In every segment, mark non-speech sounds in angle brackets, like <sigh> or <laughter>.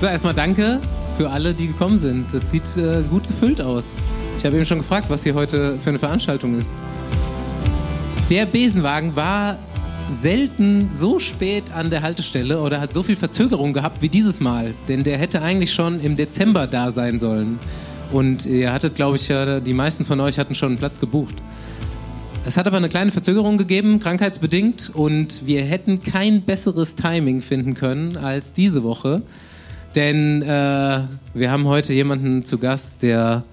So, erstmal danke für alle, die gekommen sind. Das sieht äh, gut gefüllt aus. Ich habe eben schon gefragt, was hier heute für eine Veranstaltung ist. Der Besenwagen war selten so spät an der Haltestelle oder hat so viel Verzögerung gehabt wie dieses Mal. Denn der hätte eigentlich schon im Dezember da sein sollen. Und ihr hattet, glaube ich, ja, die meisten von euch hatten schon einen Platz gebucht. Es hat aber eine kleine Verzögerung gegeben, krankheitsbedingt, und wir hätten kein besseres Timing finden können als diese Woche. Denn äh, wir haben heute jemanden zu Gast, der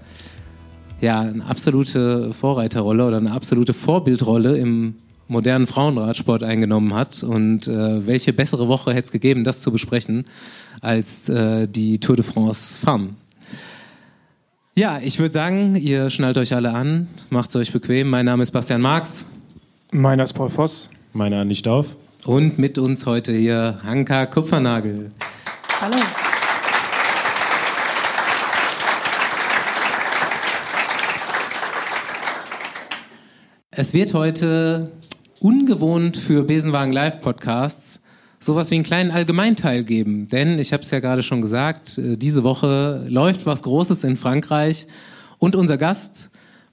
ja eine absolute Vorreiterrolle oder eine absolute Vorbildrolle im modernen Frauenradsport eingenommen hat. Und äh, welche bessere Woche hätte es gegeben, das zu besprechen, als äh, die Tour de France Femme. Ja, ich würde sagen, ihr schnallt euch alle an, macht es euch bequem. Mein Name ist Bastian Marx. Meiner ist Paul Voss. Meiner nicht auf. Und mit uns heute hier Hanka Kupfernagel. Hallo. Es wird heute ungewohnt für Besenwagen Live Podcasts sowas wie einen kleinen Allgemeinteil geben. Denn ich habe es ja gerade schon gesagt, äh, diese Woche läuft was Großes in Frankreich und unser Gast,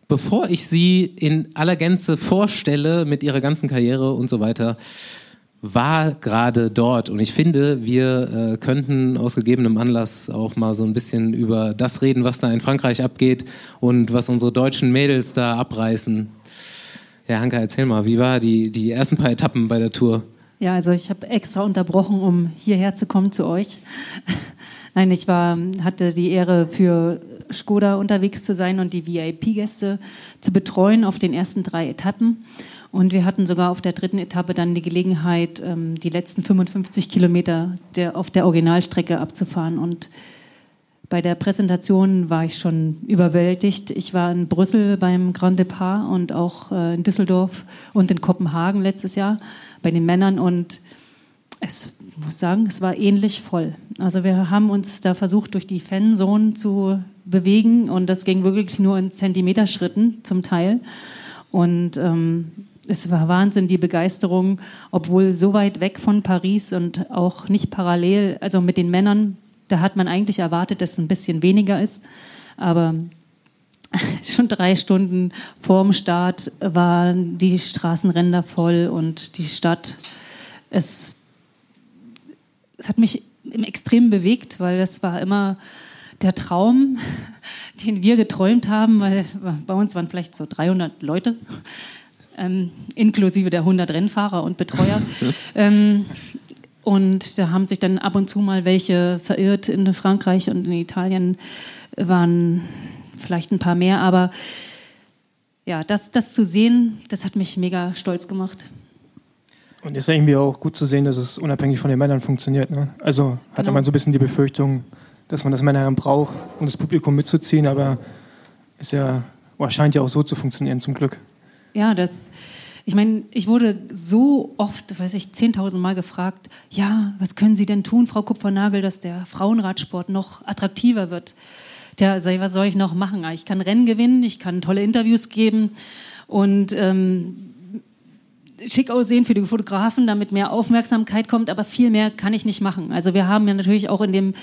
bevor ich sie in aller Gänze vorstelle mit ihrer ganzen Karriere und so weiter, war gerade dort. Und ich finde, wir äh, könnten aus gegebenem Anlass auch mal so ein bisschen über das reden, was da in Frankreich abgeht und was unsere deutschen Mädels da abreißen. Ja, Hanka, erzähl mal, wie war die, die ersten paar Etappen bei der Tour? Ja, also ich habe extra unterbrochen, um hierher zu kommen zu euch. <laughs> Nein, ich war, hatte die Ehre, für Skoda unterwegs zu sein und die VIP-Gäste zu betreuen auf den ersten drei Etappen. Und wir hatten sogar auf der dritten Etappe dann die Gelegenheit, ähm, die letzten 55 Kilometer auf der Originalstrecke abzufahren. Und bei der Präsentation war ich schon überwältigt. Ich war in Brüssel beim Grand Depart und auch äh, in Düsseldorf und in Kopenhagen letztes Jahr bei den Männern und es muss sagen, es war ähnlich voll. Also wir haben uns da versucht, durch die Fanzone zu bewegen und das ging wirklich nur in Zentimeterschritten zum Teil. Und ähm, es war Wahnsinn, die Begeisterung, obwohl so weit weg von Paris und auch nicht parallel, also mit den Männern da hat man eigentlich erwartet, dass es ein bisschen weniger ist. Aber <laughs> schon drei Stunden vorm Start waren die Straßenränder voll und die Stadt. Es, es hat mich im Extrem bewegt, weil das war immer der Traum, <laughs> den wir geträumt haben, weil bei uns waren vielleicht so 300 Leute, ähm, inklusive der 100 Rennfahrer und Betreuer. <laughs> ähm, und da haben sich dann ab und zu mal welche verirrt in Frankreich und in Italien waren vielleicht ein paar mehr, aber ja, das, das zu sehen, das hat mich mega stolz gemacht. Und ist irgendwie auch gut zu sehen, dass es unabhängig von den Männern funktioniert. Ne? Also hatte genau. man so ein bisschen die Befürchtung, dass man das Männer braucht, um das Publikum mitzuziehen, aber es ja, oh, scheint ja auch so zu funktionieren, zum Glück. Ja, das, ich meine, ich wurde so oft, weiß ich, 10.000 Mal gefragt, ja, was können Sie denn tun, Frau Kupfernagel, dass der Frauenradsport noch attraktiver wird? Ja, was soll ich noch machen? Ich kann Rennen gewinnen, ich kann tolle Interviews geben und ähm, schick aussehen für die Fotografen, damit mehr Aufmerksamkeit kommt, aber viel mehr kann ich nicht machen. Also wir haben ja natürlich auch in dem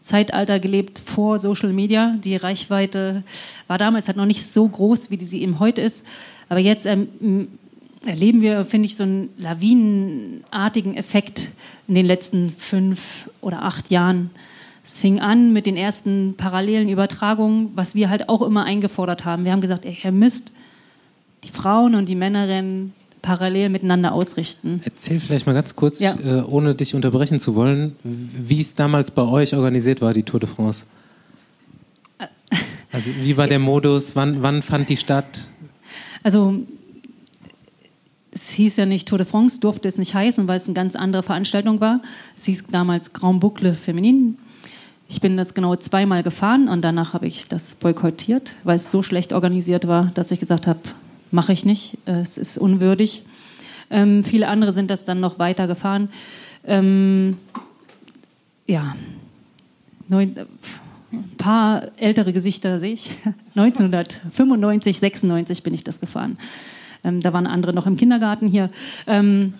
Zeitalter gelebt vor Social Media. Die Reichweite war damals halt noch nicht so groß, wie sie eben heute ist. Aber jetzt ähm, erleben wir, finde ich, so einen lawinenartigen Effekt in den letzten fünf oder acht Jahren. Es fing an mit den ersten parallelen Übertragungen, was wir halt auch immer eingefordert haben. Wir haben gesagt, ey, ihr müsst die Frauen und die Männerinnen parallel miteinander ausrichten. Erzähl vielleicht mal ganz kurz, ja. äh, ohne dich unterbrechen zu wollen, wie es damals bei euch organisiert war, die Tour de France. Also wie war der Modus? Wann, wann fand die statt? Also es hieß ja nicht Tour de France, durfte es nicht heißen, weil es eine ganz andere Veranstaltung war. Es hieß damals Grand Boucle Feminin. Ich bin das genau zweimal gefahren und danach habe ich das boykottiert, weil es so schlecht organisiert war, dass ich gesagt habe, mache ich nicht, es ist unwürdig. Ähm, viele andere sind das dann noch weiter gefahren. Ähm, ja, neun, ein paar ältere Gesichter sehe ich. <laughs> 1995, 96 bin ich das gefahren. Ähm, da waren andere noch im Kindergarten hier. Ähm,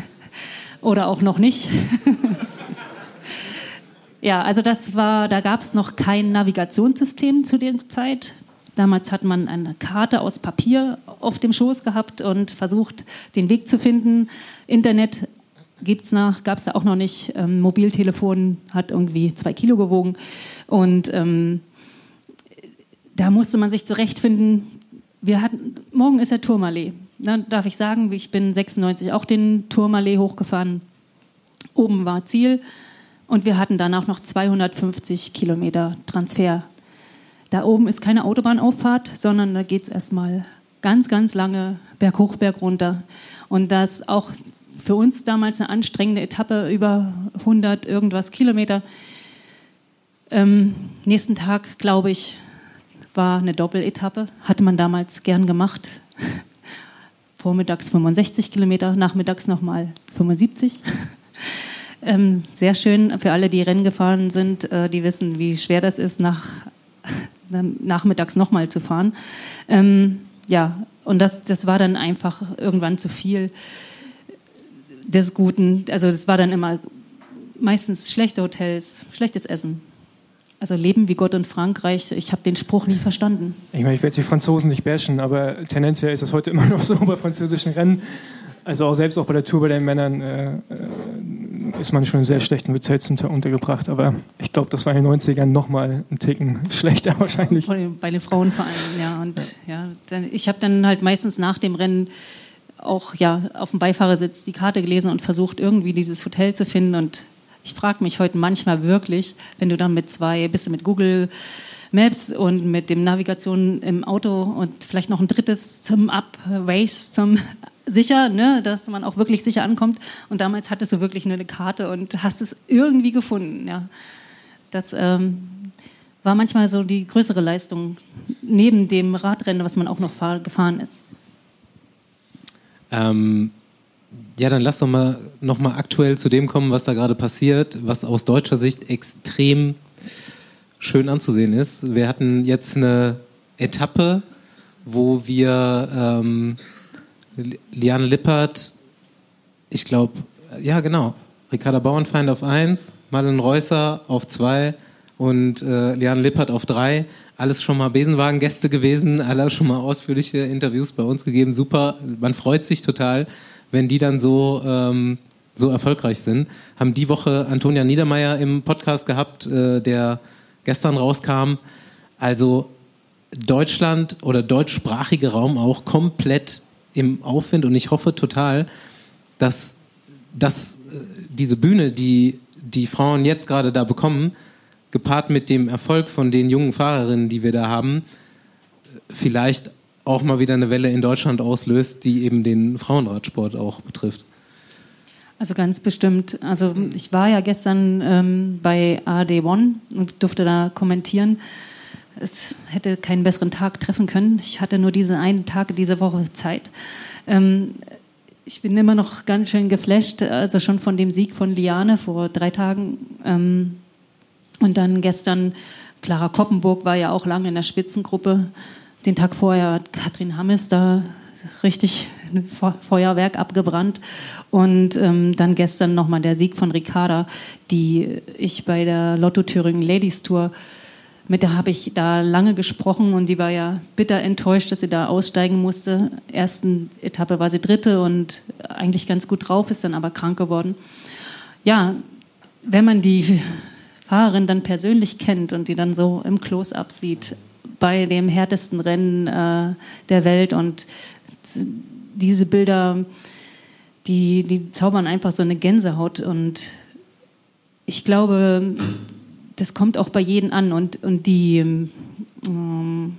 <laughs> oder auch noch nicht. <laughs> Ja, also das war, da gab es noch kein Navigationssystem zu der Zeit. Damals hat man eine Karte aus Papier auf dem Schoß gehabt und versucht, den Weg zu finden. Internet gibt's nach, gab es da auch noch nicht. Ähm, Mobiltelefon hat irgendwie zwei Kilo gewogen. Und ähm, da musste man sich zurechtfinden. Wir hatten, morgen ist der Turmallee. Dann darf ich sagen, ich bin 96 auch den Turmallee hochgefahren. Oben war Ziel und wir hatten danach noch 250 Kilometer Transfer. Da oben ist keine Autobahnauffahrt, sondern da geht es erstmal ganz, ganz lange berghoch, berg runter. Und das auch für uns damals eine anstrengende Etappe, über 100 irgendwas Kilometer. Ähm, nächsten Tag, glaube ich, war eine Doppeletappe. Hatte man damals gern gemacht. <laughs> Vormittags 65 Kilometer, nachmittags nochmal 75. <laughs> ähm, sehr schön für alle, die Rennen gefahren sind, äh, die wissen, wie schwer das ist, nach, <laughs> nachmittags nochmal zu fahren. Ähm, ja, und das, das war dann einfach irgendwann zu viel des Guten. Also das war dann immer meistens schlechte Hotels, schlechtes Essen. Also Leben wie Gott in Frankreich, ich habe den Spruch nie verstanden. Ich meine, ich will jetzt die Franzosen nicht bashen, aber tendenziell ist das heute immer <laughs> noch so bei französischen Rennen. Also auch selbst auch bei der Tour bei den Männern äh, äh ist man schon in sehr schlechten Hotels untergebracht. Aber ich glaube, das war in den 90ern nochmal ein Ticken <laughs> schlechter wahrscheinlich. Bei den Frauen vor allem, ja. Und ja, ich habe dann halt meistens nach dem Rennen auch ja, auf dem Beifahrersitz die Karte gelesen und versucht, irgendwie dieses Hotel zu finden. Und ich frage mich heute manchmal wirklich, wenn du dann mit zwei, bist du mit Google Maps und mit dem Navigation im Auto und vielleicht noch ein drittes zum Up, Race zum <laughs> sicher, ne, dass man auch wirklich sicher ankommt. Und damals hattest du wirklich eine Karte und hast es irgendwie gefunden. Ja. Das ähm, war manchmal so die größere Leistung neben dem Radrennen, was man auch noch gefahren ist. Ähm, ja, dann lass doch mal noch mal aktuell zu dem kommen, was da gerade passiert, was aus deutscher Sicht extrem schön anzusehen ist. Wir hatten jetzt eine Etappe, wo wir ähm, Liane Lippert, ich glaube, ja genau, Ricarda Bauernfeind auf 1, Marlen Reusser auf 2 und äh, Liane Lippert auf 3 alles schon mal Besenwagen-Gäste gewesen, <laughs> alle schon mal ausführliche Interviews bei uns gegeben. Super, man freut sich total, wenn die dann so, ähm, so erfolgreich sind. Haben die Woche Antonia Niedermeyer im Podcast gehabt, äh, der gestern rauskam. Also Deutschland oder deutschsprachige Raum auch komplett im Aufwind und ich hoffe total, dass, dass äh, diese Bühne, die die Frauen jetzt gerade da bekommen, gepaart mit dem Erfolg von den jungen Fahrerinnen, die wir da haben, vielleicht auch mal wieder eine Welle in Deutschland auslöst, die eben den Frauenradsport auch betrifft. Also ganz bestimmt. Also ich war ja gestern ähm, bei AD One und durfte da kommentieren. Es hätte keinen besseren Tag treffen können. Ich hatte nur diesen einen Tag diese Woche Zeit. Ähm, ich bin immer noch ganz schön geflasht, also schon von dem Sieg von Liane vor drei Tagen. Ähm, und dann gestern, Clara Koppenburg war ja auch lange in der Spitzengruppe. Den Tag vorher hat Katrin Hammes da richtig Feuerwerk abgebrannt. Und ähm, dann gestern nochmal der Sieg von Ricarda, die ich bei der Lotto Thüringen Ladies Tour mit der habe ich da lange gesprochen und die war ja bitter enttäuscht, dass sie da aussteigen musste. Ersten Etappe war sie dritte und eigentlich ganz gut drauf, ist dann aber krank geworden. Ja, wenn man die Fahrerin dann persönlich kennt und die dann so im Close-up sieht bei dem härtesten Rennen äh, der Welt. Und diese Bilder, die, die zaubern einfach so eine Gänsehaut. Und ich glaube, das kommt auch bei jedem an. Und, und die ähm,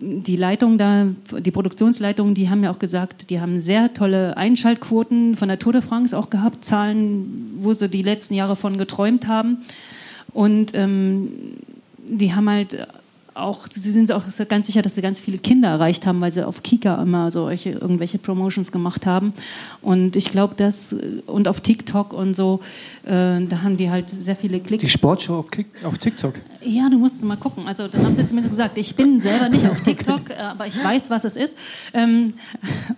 die Leitung da, die Produktionsleitung, die haben ja auch gesagt, die haben sehr tolle Einschaltquoten von der Tour de France auch gehabt, Zahlen, wo sie die letzten Jahre von geträumt haben. Und ähm, die haben halt auch, sie sind auch ganz sicher, dass sie ganz viele Kinder erreicht haben, weil sie auf Kika immer solche irgendwelche Promotions gemacht haben. Und ich glaube, dass und auf TikTok und so, äh, da haben die halt sehr viele Klicks. Die Sportshow auf, Kick, auf TikTok. Ja, du musst es mal gucken. Also das haben sie zumindest gesagt. Ich bin selber nicht auf TikTok, <laughs> äh, aber ich weiß, was es ist. Ähm,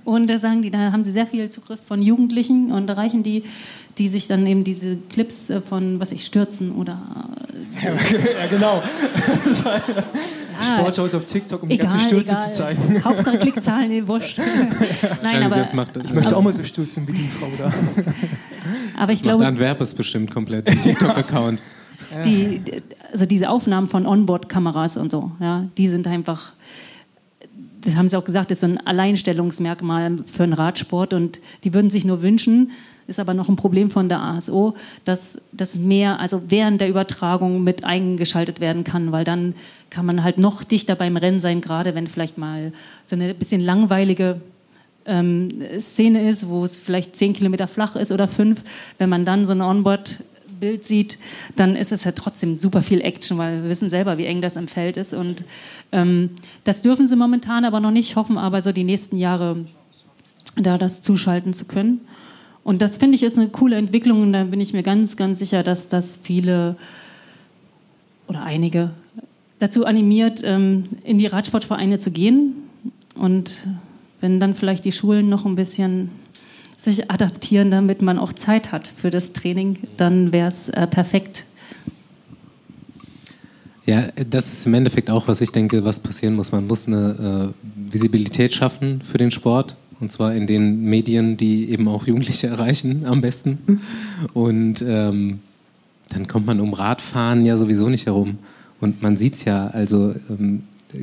und da sagen die, da haben sie sehr viel Zugriff von Jugendlichen und erreichen die, die sich dann eben diese Clips äh, von, was ich, stürzen oder... <laughs> ja, genau. Sportschau ist auf TikTok, um egal, die ganze Stürze egal. zu zeigen. Hauptsache Klickzahlen, <laughs> nee, wurscht. Nein, aber, ich möchte auch mal so stürzen wie die Frau da. Aber ich glaube... Antwerp ist bestimmt komplett ein TikTok-Account. Die, also diese Aufnahmen von Onboard-Kameras und so, ja, die sind einfach, das haben sie auch gesagt, ist so ein Alleinstellungsmerkmal für einen Radsport und die würden sich nur wünschen, ist aber noch ein Problem von der ASO, dass das mehr, also während der Übertragung mit eingeschaltet werden kann, weil dann kann man halt noch dichter beim Rennen sein, gerade wenn vielleicht mal so eine bisschen langweilige ähm, Szene ist, wo es vielleicht zehn Kilometer flach ist oder fünf, wenn man dann so ein Onboard Bild sieht, dann ist es ja trotzdem super viel Action, weil wir wissen selber, wie eng das im Feld ist. Und ähm, das dürfen sie momentan aber noch nicht, hoffen aber so die nächsten Jahre da das zuschalten zu können. Und das finde ich ist eine coole Entwicklung und da bin ich mir ganz, ganz sicher, dass das viele oder einige dazu animiert, ähm, in die Radsportvereine zu gehen. Und wenn dann vielleicht die Schulen noch ein bisschen sich adaptieren, damit man auch Zeit hat für das Training, dann wäre es äh, perfekt. Ja, das ist im Endeffekt auch, was ich denke, was passieren muss. Man muss eine äh, Visibilität schaffen für den Sport. Und zwar in den Medien, die eben auch Jugendliche <laughs> erreichen, am besten. Und ähm, dann kommt man um Radfahren ja sowieso nicht herum. Und man sieht es ja, also ähm,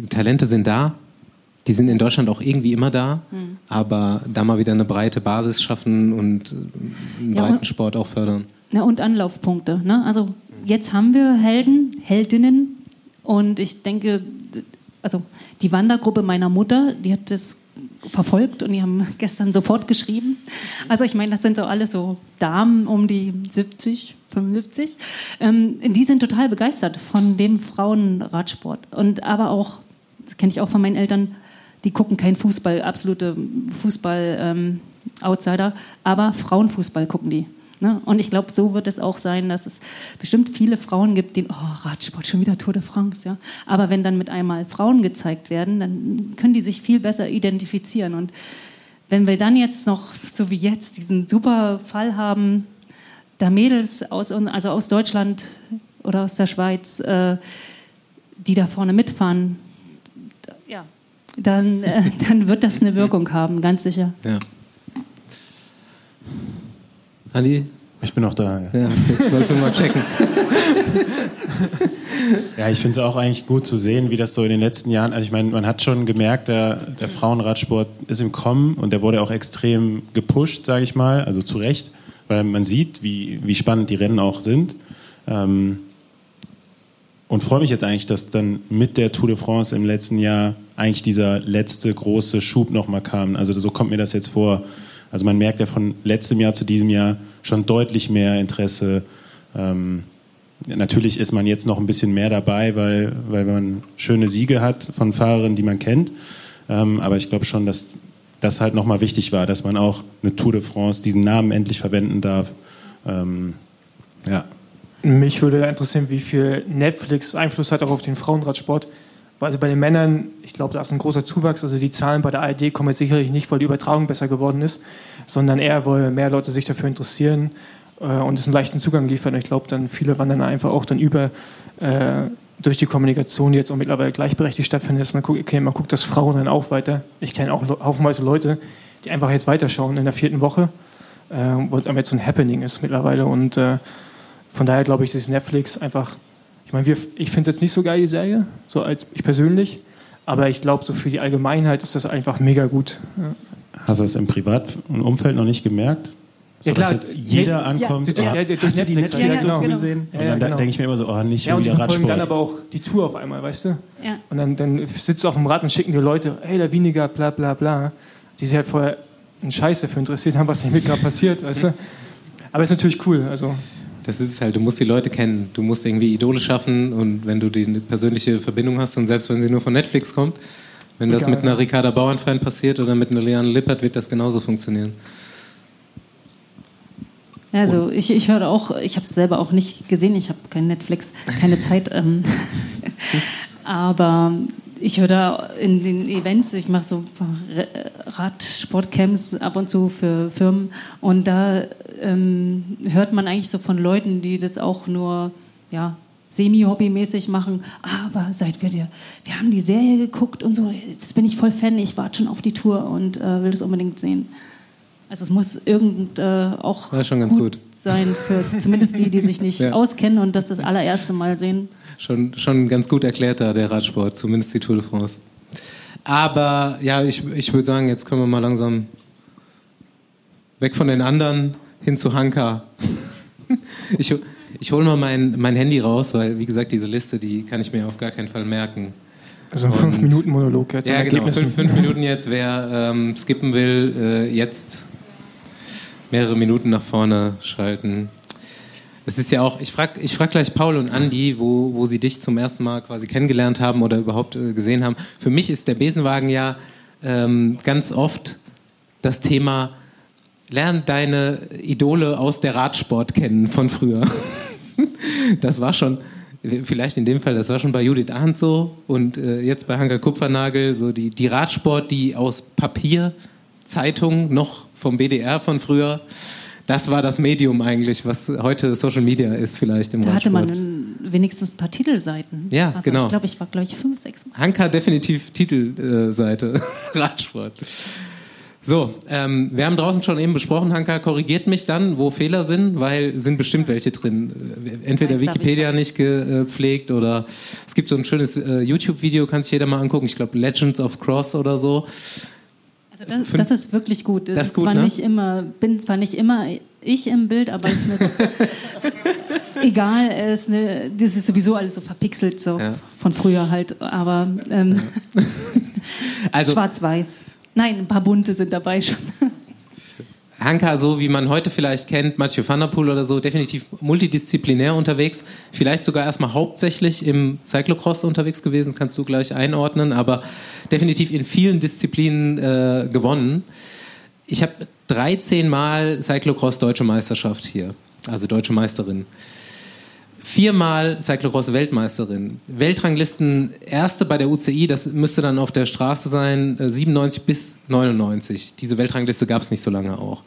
Talente sind da, die sind in Deutschland auch irgendwie immer da, mhm. aber da mal wieder eine breite Basis schaffen und einen ja, breiten Sport auch fördern. Ja, und Anlaufpunkte. Ne? Also jetzt haben wir Helden, Heldinnen und ich denke, also die Wandergruppe meiner Mutter, die hat das verfolgt und die haben <laughs> gestern sofort geschrieben. Also ich meine, das sind so alles so Damen um die 70, 75. Ähm, die sind total begeistert von dem Frauenradsport und aber auch, das kenne ich auch von meinen Eltern, die gucken kein Fußball, absolute Fußball-Outsider, ähm, aber Frauenfußball gucken die. Ne? Und ich glaube, so wird es auch sein, dass es bestimmt viele Frauen gibt, die, oh, Radsport, schon wieder Tour de France, ja. Aber wenn dann mit einmal Frauen gezeigt werden, dann können die sich viel besser identifizieren. Und wenn wir dann jetzt noch, so wie jetzt, diesen super Fall haben, da Mädels aus, also aus Deutschland oder aus der Schweiz, äh, die da vorne mitfahren, ja, dann, äh, <laughs> dann wird das eine Wirkung haben, ganz sicher. Ja. Ali? Ich bin auch da. Ja, ja ich <laughs> wollte mal checken. <laughs> ja, ich finde es auch eigentlich gut zu sehen, wie das so in den letzten Jahren, also ich meine, man hat schon gemerkt, der, der Frauenradsport ist im Kommen und der wurde auch extrem gepusht, sage ich mal, also zu Recht, weil man sieht, wie, wie spannend die Rennen auch sind. Ähm, und freue mich jetzt eigentlich, dass dann mit der Tour de France im letzten Jahr eigentlich dieser letzte große Schub nochmal kam. Also so kommt mir das jetzt vor. Also man merkt ja von letztem Jahr zu diesem Jahr schon deutlich mehr Interesse. Ähm, natürlich ist man jetzt noch ein bisschen mehr dabei, weil, weil man schöne Siege hat von Fahrerinnen, die man kennt. Ähm, aber ich glaube schon, dass das halt nochmal wichtig war, dass man auch eine Tour de France, diesen Namen endlich verwenden darf. Ähm, ja. Mich würde interessieren, wie viel Netflix Einfluss hat auch auf den Frauenradsport. Also bei den Männern, ich glaube, da ist ein großer Zuwachs. Also die Zahlen bei der ARD kommen jetzt sicherlich nicht, weil die Übertragung besser geworden ist, sondern eher, weil mehr Leute sich dafür interessieren äh, und es einen leichten Zugang liefern. Ich glaube, dann viele wandern einfach auch dann über äh, durch die Kommunikation, die jetzt auch mittlerweile gleichberechtigt stattfindet, dass man guckt, okay, man guckt das Frauen dann auch weiter. Ich kenne auch haufenweise Leute, die einfach jetzt weiterschauen in der vierten Woche, äh, weil es einfach jetzt so ein Happening ist mittlerweile und äh, von daher glaube ich, dass Netflix einfach, ich meine, ich finde es jetzt nicht so geil, die Serie, so als ich persönlich, aber ich glaube, so für die Allgemeinheit ist das einfach mega gut. Ja. Hast du es im privaten Umfeld noch nicht gemerkt? So, ja, klar. Dass jetzt jeder ankommt. Ja, ja, ja, hast du die Netflix-Doku ja, genau. gesehen? und dann genau. denke ich mir immer so, oh, nicht schon ja, wieder Radsport. dann aber auch die Tour auf einmal, weißt du? Ja. Und dann, dann sitzt du auf dem Rad und schicken dir Leute, hey, der Weniger, bla bla bla. Die sich halt vorher einen Scheiß dafür interessiert haben, was nicht mit gerade passiert, weißt du? Aber es ist natürlich cool, also das ist es halt, du musst die Leute kennen, du musst irgendwie Idole schaffen und wenn du die persönliche Verbindung hast und selbst wenn sie nur von Netflix kommt, wenn das Egal, mit einer Ricarda Bauernfeind passiert oder mit einer Leanne Lippert, wird das genauso funktionieren. Also ich, ich höre auch, ich habe es selber auch nicht gesehen, ich habe kein Netflix, keine Zeit. Ähm, <laughs> aber ich höre da in den Events, ich mache so Radsportcamps ab und zu für Firmen. Und da ähm, hört man eigentlich so von Leuten, die das auch nur ja, semi-hobbymäßig machen, aber seit wir dir, wir haben die Serie geguckt und so, jetzt bin ich voll Fan, ich warte schon auf die Tour und äh, will das unbedingt sehen. Also es muss irgend äh, auch gut, gut, sein für zumindest die, die sich nicht ja. auskennen und das das allererste Mal sehen. Schon, schon ganz gut erklärt da der Radsport, zumindest die Tour de France. Aber ja, ich, ich würde sagen, jetzt können wir mal langsam weg von den anderen hin zu Hanka. <laughs> Ich, ich hole mal mein, mein Handy raus, weil, wie gesagt, diese Liste, die kann ich mir auf gar keinen Fall merken. Also ein 5-Minuten-Monolog jetzt. Ja, genau. Fünf, fünf, Minuten jetzt. Wer ähm, skippen will, äh, jetzt mehrere Minuten nach vorne schalten. Es ist ja auch, ich frage ich frag gleich Paul und Andi, wo, wo sie dich zum ersten Mal quasi kennengelernt haben oder überhaupt äh, gesehen haben. Für mich ist der Besenwagen ja ähm, ganz oft das Thema, lern deine Idole aus der Radsport kennen von früher. <laughs> das war schon, vielleicht in dem Fall, das war schon bei Judith Arndt so und äh, jetzt bei Hanka Kupfernagel, so die, die Radsport, die aus Papier, Zeitung noch vom BDR von früher. Das war das Medium eigentlich, was heute Social Media ist vielleicht im Da hatte man wenigstens ein paar Titelseiten. Ja, also genau. Ich glaube, ich war, glaube ich, fünf, sechs Mal. Hanka definitiv Titelseite, <laughs> Radsport. So, ähm, wir haben draußen schon eben besprochen, Hanka korrigiert mich dann, wo Fehler sind, weil sind bestimmt welche drin. Entweder weiß, Wikipedia nicht gepflegt oder es gibt so ein schönes äh, YouTube-Video, kann sich jeder mal angucken. Ich glaube Legends of Cross oder so. Also das, das, ist wirklich gut. Es das ist, gut, zwar ne? nicht immer, bin zwar nicht immer ich im Bild, aber es ist <laughs> egal, es ist eine, das ist sowieso alles so verpixelt so ja. von früher halt, aber ähm, <laughs> also, schwarz-weiß. Nein, ein paar bunte sind dabei schon. Hanka, so wie man heute vielleicht kennt, Mathieu van der Poel oder so, definitiv multidisziplinär unterwegs. Vielleicht sogar erstmal hauptsächlich im Cyclocross unterwegs gewesen, kannst du gleich einordnen, aber definitiv in vielen Disziplinen äh, gewonnen. Ich habe 13 Mal Cyclocross Deutsche Meisterschaft hier, also Deutsche Meisterin viermal Cyclocross-Weltmeisterin. Weltranglisten erste bei der UCI, das müsste dann auf der Straße sein, 97 äh, bis 99. Diese Weltrangliste gab es nicht so lange auch.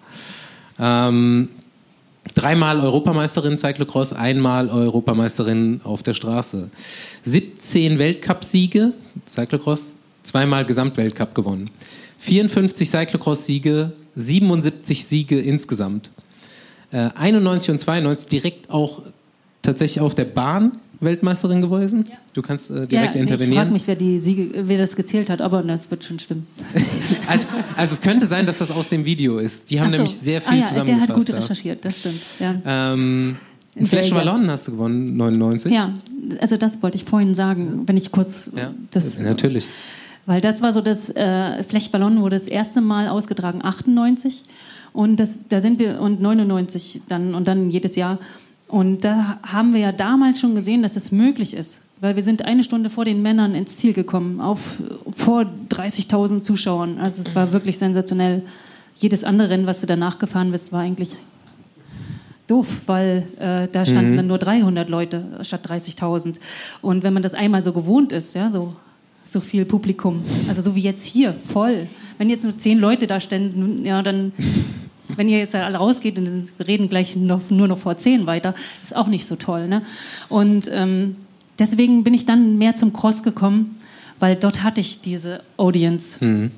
Ähm, dreimal Europameisterin Cyclocross, einmal Europameisterin auf der Straße. 17 Weltcupsiege Cyclocross, zweimal Gesamtweltcup gewonnen. 54 Cyclocross-Siege, 77 Siege insgesamt. Äh, 91 und 92 direkt auch tatsächlich auf der Bahn Weltmeisterin gewesen. Ja. Du kannst äh, direkt ja, intervenieren. Ich frage mich, wer, die Siege, wer das gezählt hat, aber das wird schon stimmen. <laughs> also, also, es könnte sein, dass das aus dem Video ist. Die haben so. nämlich sehr viel ah, ja, zusammengefasst. Der hat gut recherchiert, das stimmt. Ja. Ähm, in Flash Wallon hast du gewonnen, 99. Ja, also das wollte ich vorhin sagen, wenn ich kurz ja, das. Natürlich. Weil das war so das äh, Flechtballon wurde das erste Mal ausgetragen 98 und das da sind wir und 99 dann und dann jedes Jahr und da haben wir ja damals schon gesehen, dass es möglich ist, weil wir sind eine Stunde vor den Männern ins Ziel gekommen, auf, vor 30.000 Zuschauern. Also es war wirklich sensationell. Jedes andere Rennen, was du danach gefahren bist, war eigentlich doof, weil äh, da standen mhm. dann nur 300 Leute statt 30.000. Und wenn man das einmal so gewohnt ist, ja, so, so viel Publikum, also so wie jetzt hier, voll. Wenn jetzt nur zehn Leute da ständen, ja, dann wenn ihr jetzt alle rausgeht und reden gleich noch, nur noch vor zehn weiter, ist auch nicht so toll. Ne? Und ähm, deswegen bin ich dann mehr zum Cross gekommen, weil dort hatte ich diese Audience. Mhm.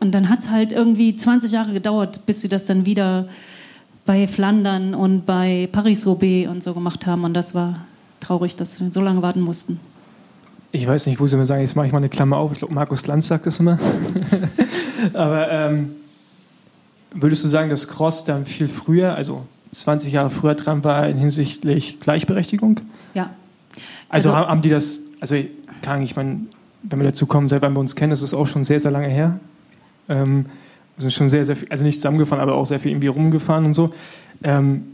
Und dann hat es halt irgendwie 20 Jahre gedauert, bis sie das dann wieder bei Flandern und bei Paris-Roubaix und so gemacht haben. Und das war traurig, dass wir so lange warten mussten. Ich weiß nicht, wo sie mir sagen, jetzt mache ich mal eine Klammer auf. Ich glaube, Markus Lanz sagt das immer. <laughs> Aber ähm, Würdest du sagen, dass Cross dann viel früher, also 20 Jahre früher dran war hinsichtlich Gleichberechtigung? Ja. Also, also haben die das, also kann ich meine, wenn wir dazu kommen, seit wann wir uns kennen, das ist auch schon sehr, sehr lange her. Ähm, also schon sehr, sehr viel, also nicht zusammengefahren, aber auch sehr viel irgendwie rumgefahren und so. Ähm,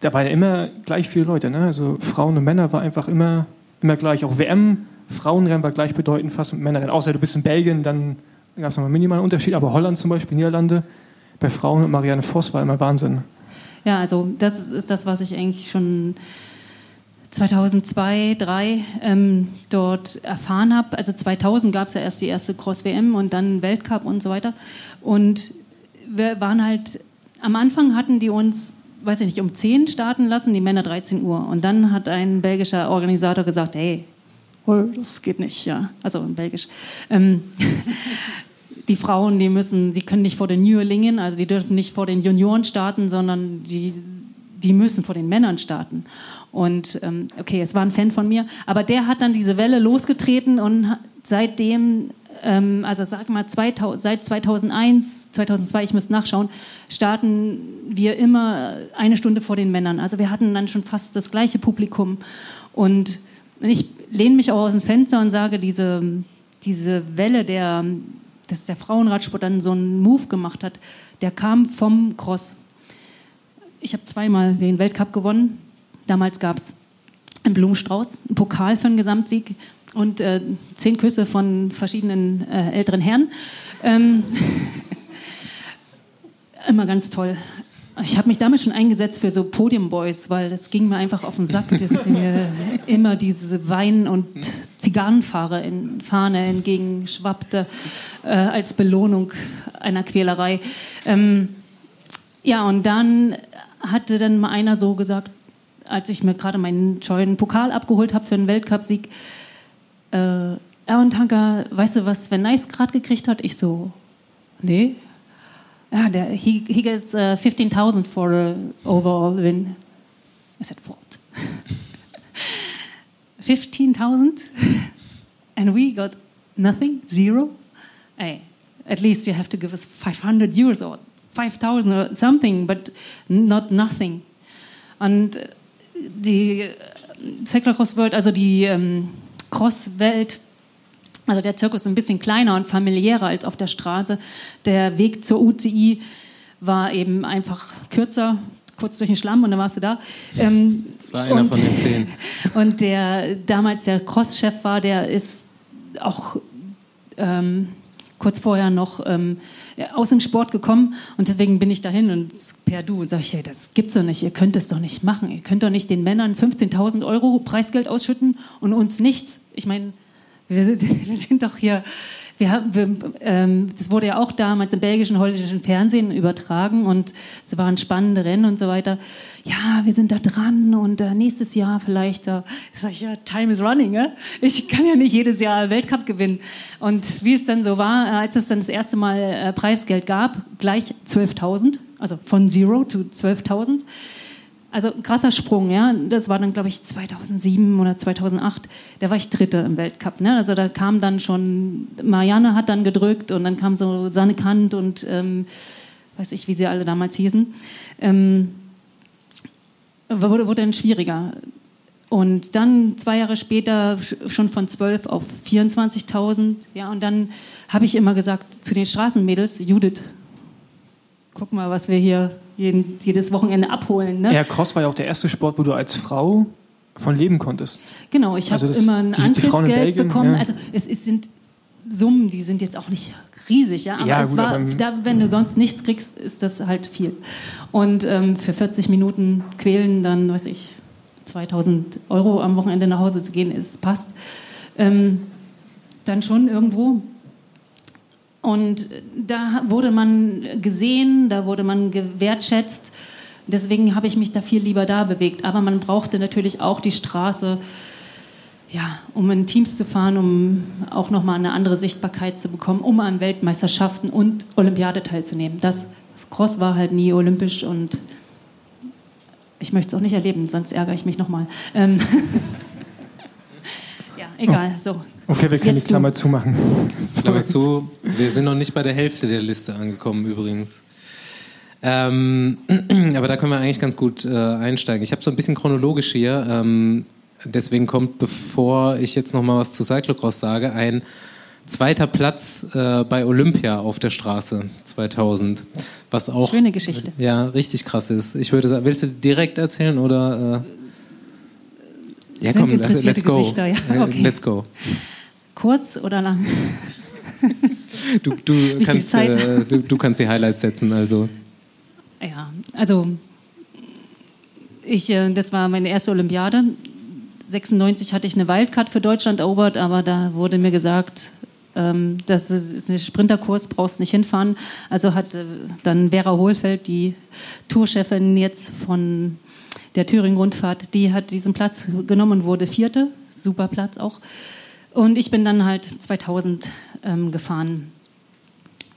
da waren ja immer gleich viele Leute, ne? Also Frauen und Männer war einfach immer, immer gleich. Auch WM, Frauenrennen war gleichbedeutend fast mit Männern. Außer du bist in Belgien, dann gab es nochmal einen minimalen Unterschied, aber Holland zum Beispiel, Niederlande, bei Frauen und Marianne Voss war immer Wahnsinn. Ja, also das ist das, was ich eigentlich schon 2002, 2003 ähm, dort erfahren habe. Also 2000 gab es ja erst die erste Cross-WM und dann Weltcup und so weiter. Und wir waren halt, am Anfang hatten die uns, weiß ich nicht, um 10 starten lassen, die Männer 13 Uhr. Und dann hat ein belgischer Organisator gesagt, hey, das geht nicht, ja. Also in Belgisch. Ähm, <laughs> die Frauen, die müssen, die können nicht vor den Jünglingen, also die dürfen nicht vor den Junioren starten, sondern die, die müssen vor den Männern starten. Und ähm, okay, es war ein Fan von mir, aber der hat dann diese Welle losgetreten und seitdem, ähm, also sag mal 2000, seit 2001, 2002, ich müsste nachschauen, starten wir immer eine Stunde vor den Männern. Also wir hatten dann schon fast das gleiche Publikum und ich lehne mich auch aus dem Fenster und sage, diese, diese Welle der dass der Frauenradsport dann so einen Move gemacht hat, der kam vom Cross. Ich habe zweimal den Weltcup gewonnen. Damals gab es einen Blumenstrauß, einen Pokal für einen Gesamtsieg und äh, zehn Küsse von verschiedenen äh, älteren Herren. Ähm, <laughs> immer ganz toll. Ich habe mich damit schon eingesetzt für so Podiumboys, weil das ging mir einfach auf den Sack, dass mir immer diese Wein- und Zigarrenfahrer in Fahne entgegenschwappte äh, als Belohnung einer Quälerei. Ähm, ja, und dann hatte dann mal einer so gesagt, als ich mir gerade meinen scheuen Pokal abgeholt habe für einen Weltcupsieg, äh, Erwin Tanker, weißt du, was Sven Nice gerade gekriegt hat? Ich so, nee, ah, he, he gets uh, 15,000 for the overall win. I said, what? <laughs> 15,000? and we got nothing, zero? Hey, at least you have to give us 500 euros or 5,000 or something, but not nothing. Und die Cyclocross World, also die ähm, Cross-Welt, also der Zirkus ist ein bisschen kleiner und familiärer als auf der Straße. Der Weg zur UCI war eben einfach kürzer, kurz durch den Schlamm und dann warst du da. Ähm, das war einer und, von den zehn. <laughs> Und der damals der Cross-Chef war, der ist auch ähm, kurz vorher noch ähm, aus dem Sport gekommen und deswegen bin ich dahin und per Du sage ich, das gibt's doch nicht, ihr könnt es doch nicht machen, ihr könnt doch nicht den Männern 15.000 Euro Preisgeld ausschütten und uns nichts. Ich meine, wir sind, <laughs> wir sind doch hier, wir haben, wir, ähm, das wurde ja auch damals im belgischen, holländischen Fernsehen übertragen und es waren spannende Rennen und so weiter. Ja, wir sind da dran und äh, nächstes Jahr vielleicht, äh, sag ich ja, time is running, äh? ich kann ja nicht jedes Jahr Weltcup gewinnen. Und wie es dann so war, äh, als es dann das erste Mal äh, Preisgeld gab, gleich 12.000, also von Zero to 12.000 also krasser Sprung, ja. Das war dann, glaube ich, 2007 oder 2008. Da war ich Dritte im Weltcup. Ne? Also da kam dann schon, Marianne hat dann gedrückt und dann kam so Sanne Kant und ähm, weiß ich, wie sie alle damals hießen. Ähm, wurde, wurde dann schwieriger. Und dann zwei Jahre später schon von 12 auf 24.000. Ja, und dann habe ich immer gesagt zu den Straßenmädels, Judith, guck mal, was wir hier jeden, jedes Wochenende abholen. Ne? Ja, Cross war ja auch der erste Sport, wo du als Frau von leben konntest. Genau, ich habe also immer ein die, Antrittsgeld die bekommen. Ja. Also es, es, sind Summen, die sind jetzt auch nicht riesig, ja. Aber ja, es gut, war, da, wenn du sonst nichts kriegst, ist das halt viel. Und ähm, für 40 Minuten quälen, dann weiß ich, 2000 Euro am Wochenende nach Hause zu gehen, ist passt. Ähm, dann schon irgendwo und da wurde man gesehen, da wurde man gewertschätzt. Deswegen habe ich mich da viel lieber da bewegt. Aber man brauchte natürlich auch die Straße, ja, um in Teams zu fahren, um auch nochmal eine andere Sichtbarkeit zu bekommen, um an Weltmeisterschaften und Olympiade teilzunehmen. Das Cross war halt nie olympisch und ich möchte es auch nicht erleben, sonst ärgere ich mich nochmal. Ähm <laughs> egal, so. Okay, wir können Jetzt die Klammer du. zumachen. Klammer zu. Wir sind noch nicht bei der Hälfte der Liste angekommen übrigens. Ähm, <clears throat> aber da können wir eigentlich ganz gut äh, einsteigen. Ich habe so ein bisschen chronologisch hier. Ähm, deswegen kommt, bevor ich jetzt noch mal was zu Cyclocross sage, ein zweiter Platz äh, bei Olympia auf der Straße 2000, was auch schöne Geschichte. Ja, richtig krass ist. Ich würde sagen, willst du es direkt erzählen oder? Äh? Ja, komm, let's go. Gesichter, ja. Okay. Let's go. Kurz oder lang? Du, du, <laughs> kannst, äh, du, du kannst die Highlights setzen, also. Ja, also ich, äh, das war meine erste Olympiade. 96 hatte ich eine Wildcard für Deutschland erobert, aber da wurde mir gesagt, ähm, das ist ein Sprinterkurs, brauchst nicht hinfahren. Also hat äh, dann Vera Hohlfeld, die Tourchefin jetzt von der Thüringen-Rundfahrt, die hat diesen Platz genommen und wurde Vierte. Super Platz auch. Und ich bin dann halt 2000 ähm, gefahren.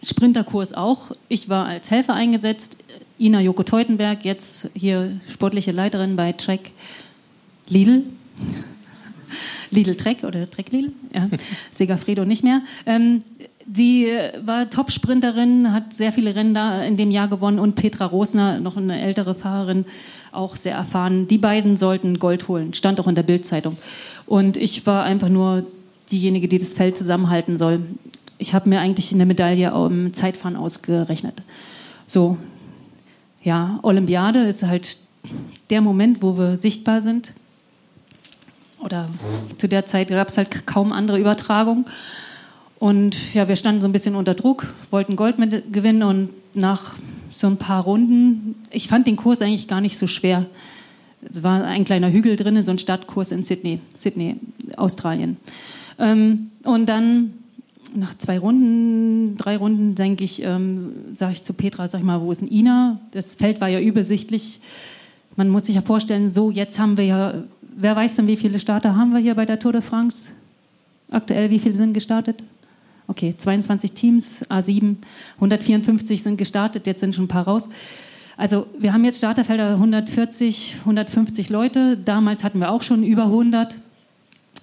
Sprinterkurs auch. Ich war als Helfer eingesetzt. Ina Joko Teutenberg, jetzt hier sportliche Leiterin bei Trek Lidl. <laughs> Lidl Trek oder Trek Lidl, ja. <laughs> Segafredo nicht mehr. Ähm, die war Top-Sprinterin, hat sehr viele Rennen da in dem Jahr gewonnen und Petra Rosner, noch eine ältere Fahrerin, auch sehr erfahren. Die beiden sollten Gold holen, stand auch in der Bildzeitung. Und ich war einfach nur diejenige, die das Feld zusammenhalten soll. Ich habe mir eigentlich eine Medaille am Zeitfahren ausgerechnet. So, ja, Olympiade ist halt der Moment, wo wir sichtbar sind. Oder zu der Zeit gab es halt kaum andere Übertragung. Und ja, wir standen so ein bisschen unter Druck, wollten Gold gewinnen und nach so ein paar Runden, ich fand den Kurs eigentlich gar nicht so schwer. Es war ein kleiner Hügel drin, so ein Stadtkurs in Sydney, Sydney, Australien. Ähm, und dann nach zwei Runden, drei Runden, denke ich, ähm, sage ich zu Petra, sag ich mal, wo ist denn Ina? Das Feld war ja übersichtlich. Man muss sich ja vorstellen, so jetzt haben wir ja, wer weiß denn, wie viele Starter haben wir hier bei der Tour de France? Aktuell, wie viele sind gestartet? Okay, 22 Teams, A7, 154 sind gestartet, jetzt sind schon ein paar raus. Also wir haben jetzt Starterfelder 140, 150 Leute. Damals hatten wir auch schon über 100.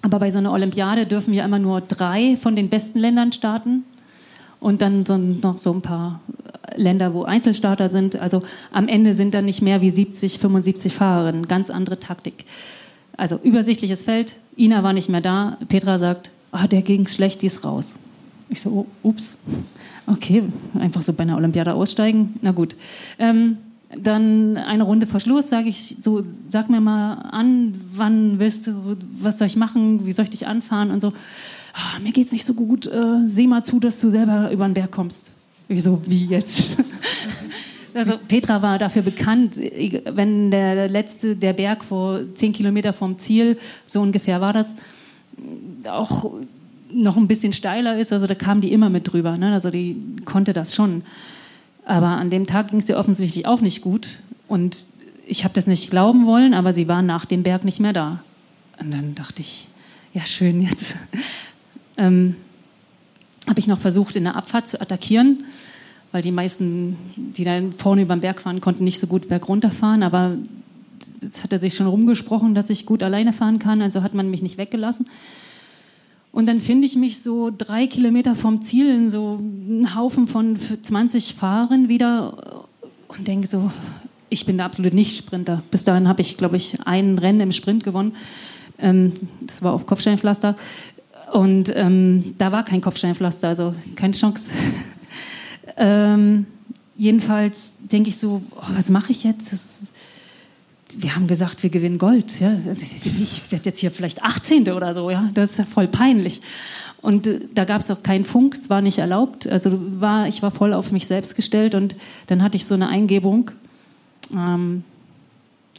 Aber bei so einer Olympiade dürfen wir immer nur drei von den besten Ländern starten und dann so noch so ein paar Länder, wo Einzelstarter sind. Also am Ende sind dann nicht mehr wie 70, 75 Fahrerinnen. Ganz andere Taktik. Also übersichtliches Feld. Ina war nicht mehr da. Petra sagt, ah, der ging schlecht, die ist raus. Ich so, oh, ups. Okay, einfach so bei einer Olympiade aussteigen. Na gut. Ähm, dann eine Runde vor Schluss sage ich so, sag mir mal an, wann willst du, was soll ich machen, wie soll ich dich anfahren und so. Oh, mir geht's nicht so gut, äh, seh mal zu, dass du selber über den Berg kommst. Ich so, wie jetzt? <laughs> also Petra war dafür bekannt, wenn der letzte, der Berg vor zehn Kilometer vom Ziel, so ungefähr war das, auch noch ein bisschen steiler ist, also da kam die immer mit drüber, ne? also die konnte das schon. Aber an dem Tag ging es ihr offensichtlich auch nicht gut. Und ich habe das nicht glauben wollen, aber sie war nach dem Berg nicht mehr da. Und dann dachte ich, ja schön, jetzt <laughs> ähm, habe ich noch versucht, in der Abfahrt zu attackieren, weil die meisten, die dann vorne über den Berg fahren, konnten nicht so gut bergunterfahren. Aber es hatte sich schon rumgesprochen, dass ich gut alleine fahren kann, also hat man mich nicht weggelassen. Und dann finde ich mich so drei Kilometer vom Ziel in so einem Haufen von 20 Fahrern wieder und denke so, ich bin da absolut nicht Sprinter. Bis dahin habe ich, glaube ich, ein Rennen im Sprint gewonnen. Ähm, das war auf Kopfsteinpflaster. Und ähm, da war kein Kopfsteinpflaster, also keine Chance. <laughs> ähm, jedenfalls denke ich so, oh, was mache ich jetzt? Das, wir haben gesagt, wir gewinnen Gold. Ja? Ich werde jetzt hier vielleicht 18. oder so. Ja? Das ist ja voll peinlich. Und äh, da gab es auch keinen Funk, es war nicht erlaubt. Also war, ich war voll auf mich selbst gestellt und dann hatte ich so eine Eingebung. Ähm,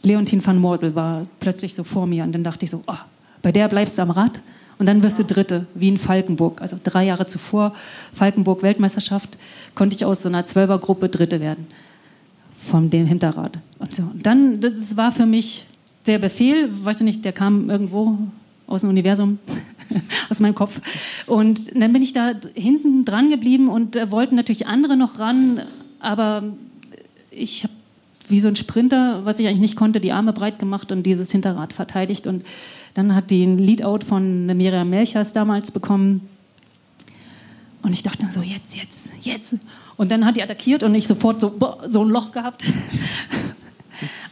Leontin van Morsel war plötzlich so vor mir und dann dachte ich so, oh, bei der bleibst du am Rad und dann wirst du Dritte, wie in Falkenburg. Also drei Jahre zuvor, Falkenburg Weltmeisterschaft, konnte ich aus so einer Zwölfergruppe Dritte werden von dem Hinterrad. Und, so. und dann, das war für mich der Befehl, weiß ich nicht, der kam irgendwo aus dem Universum, <laughs> aus meinem Kopf. Und dann bin ich da hinten dran geblieben und äh, wollten natürlich andere noch ran, aber ich habe wie so ein Sprinter, was ich eigentlich nicht konnte, die Arme breit gemacht und dieses Hinterrad verteidigt. Und dann hat die ein Leadout von Miriam Melchers damals bekommen. Und ich dachte so, jetzt, jetzt, jetzt. Und dann hat die attackiert und ich sofort so, so ein Loch gehabt. <laughs>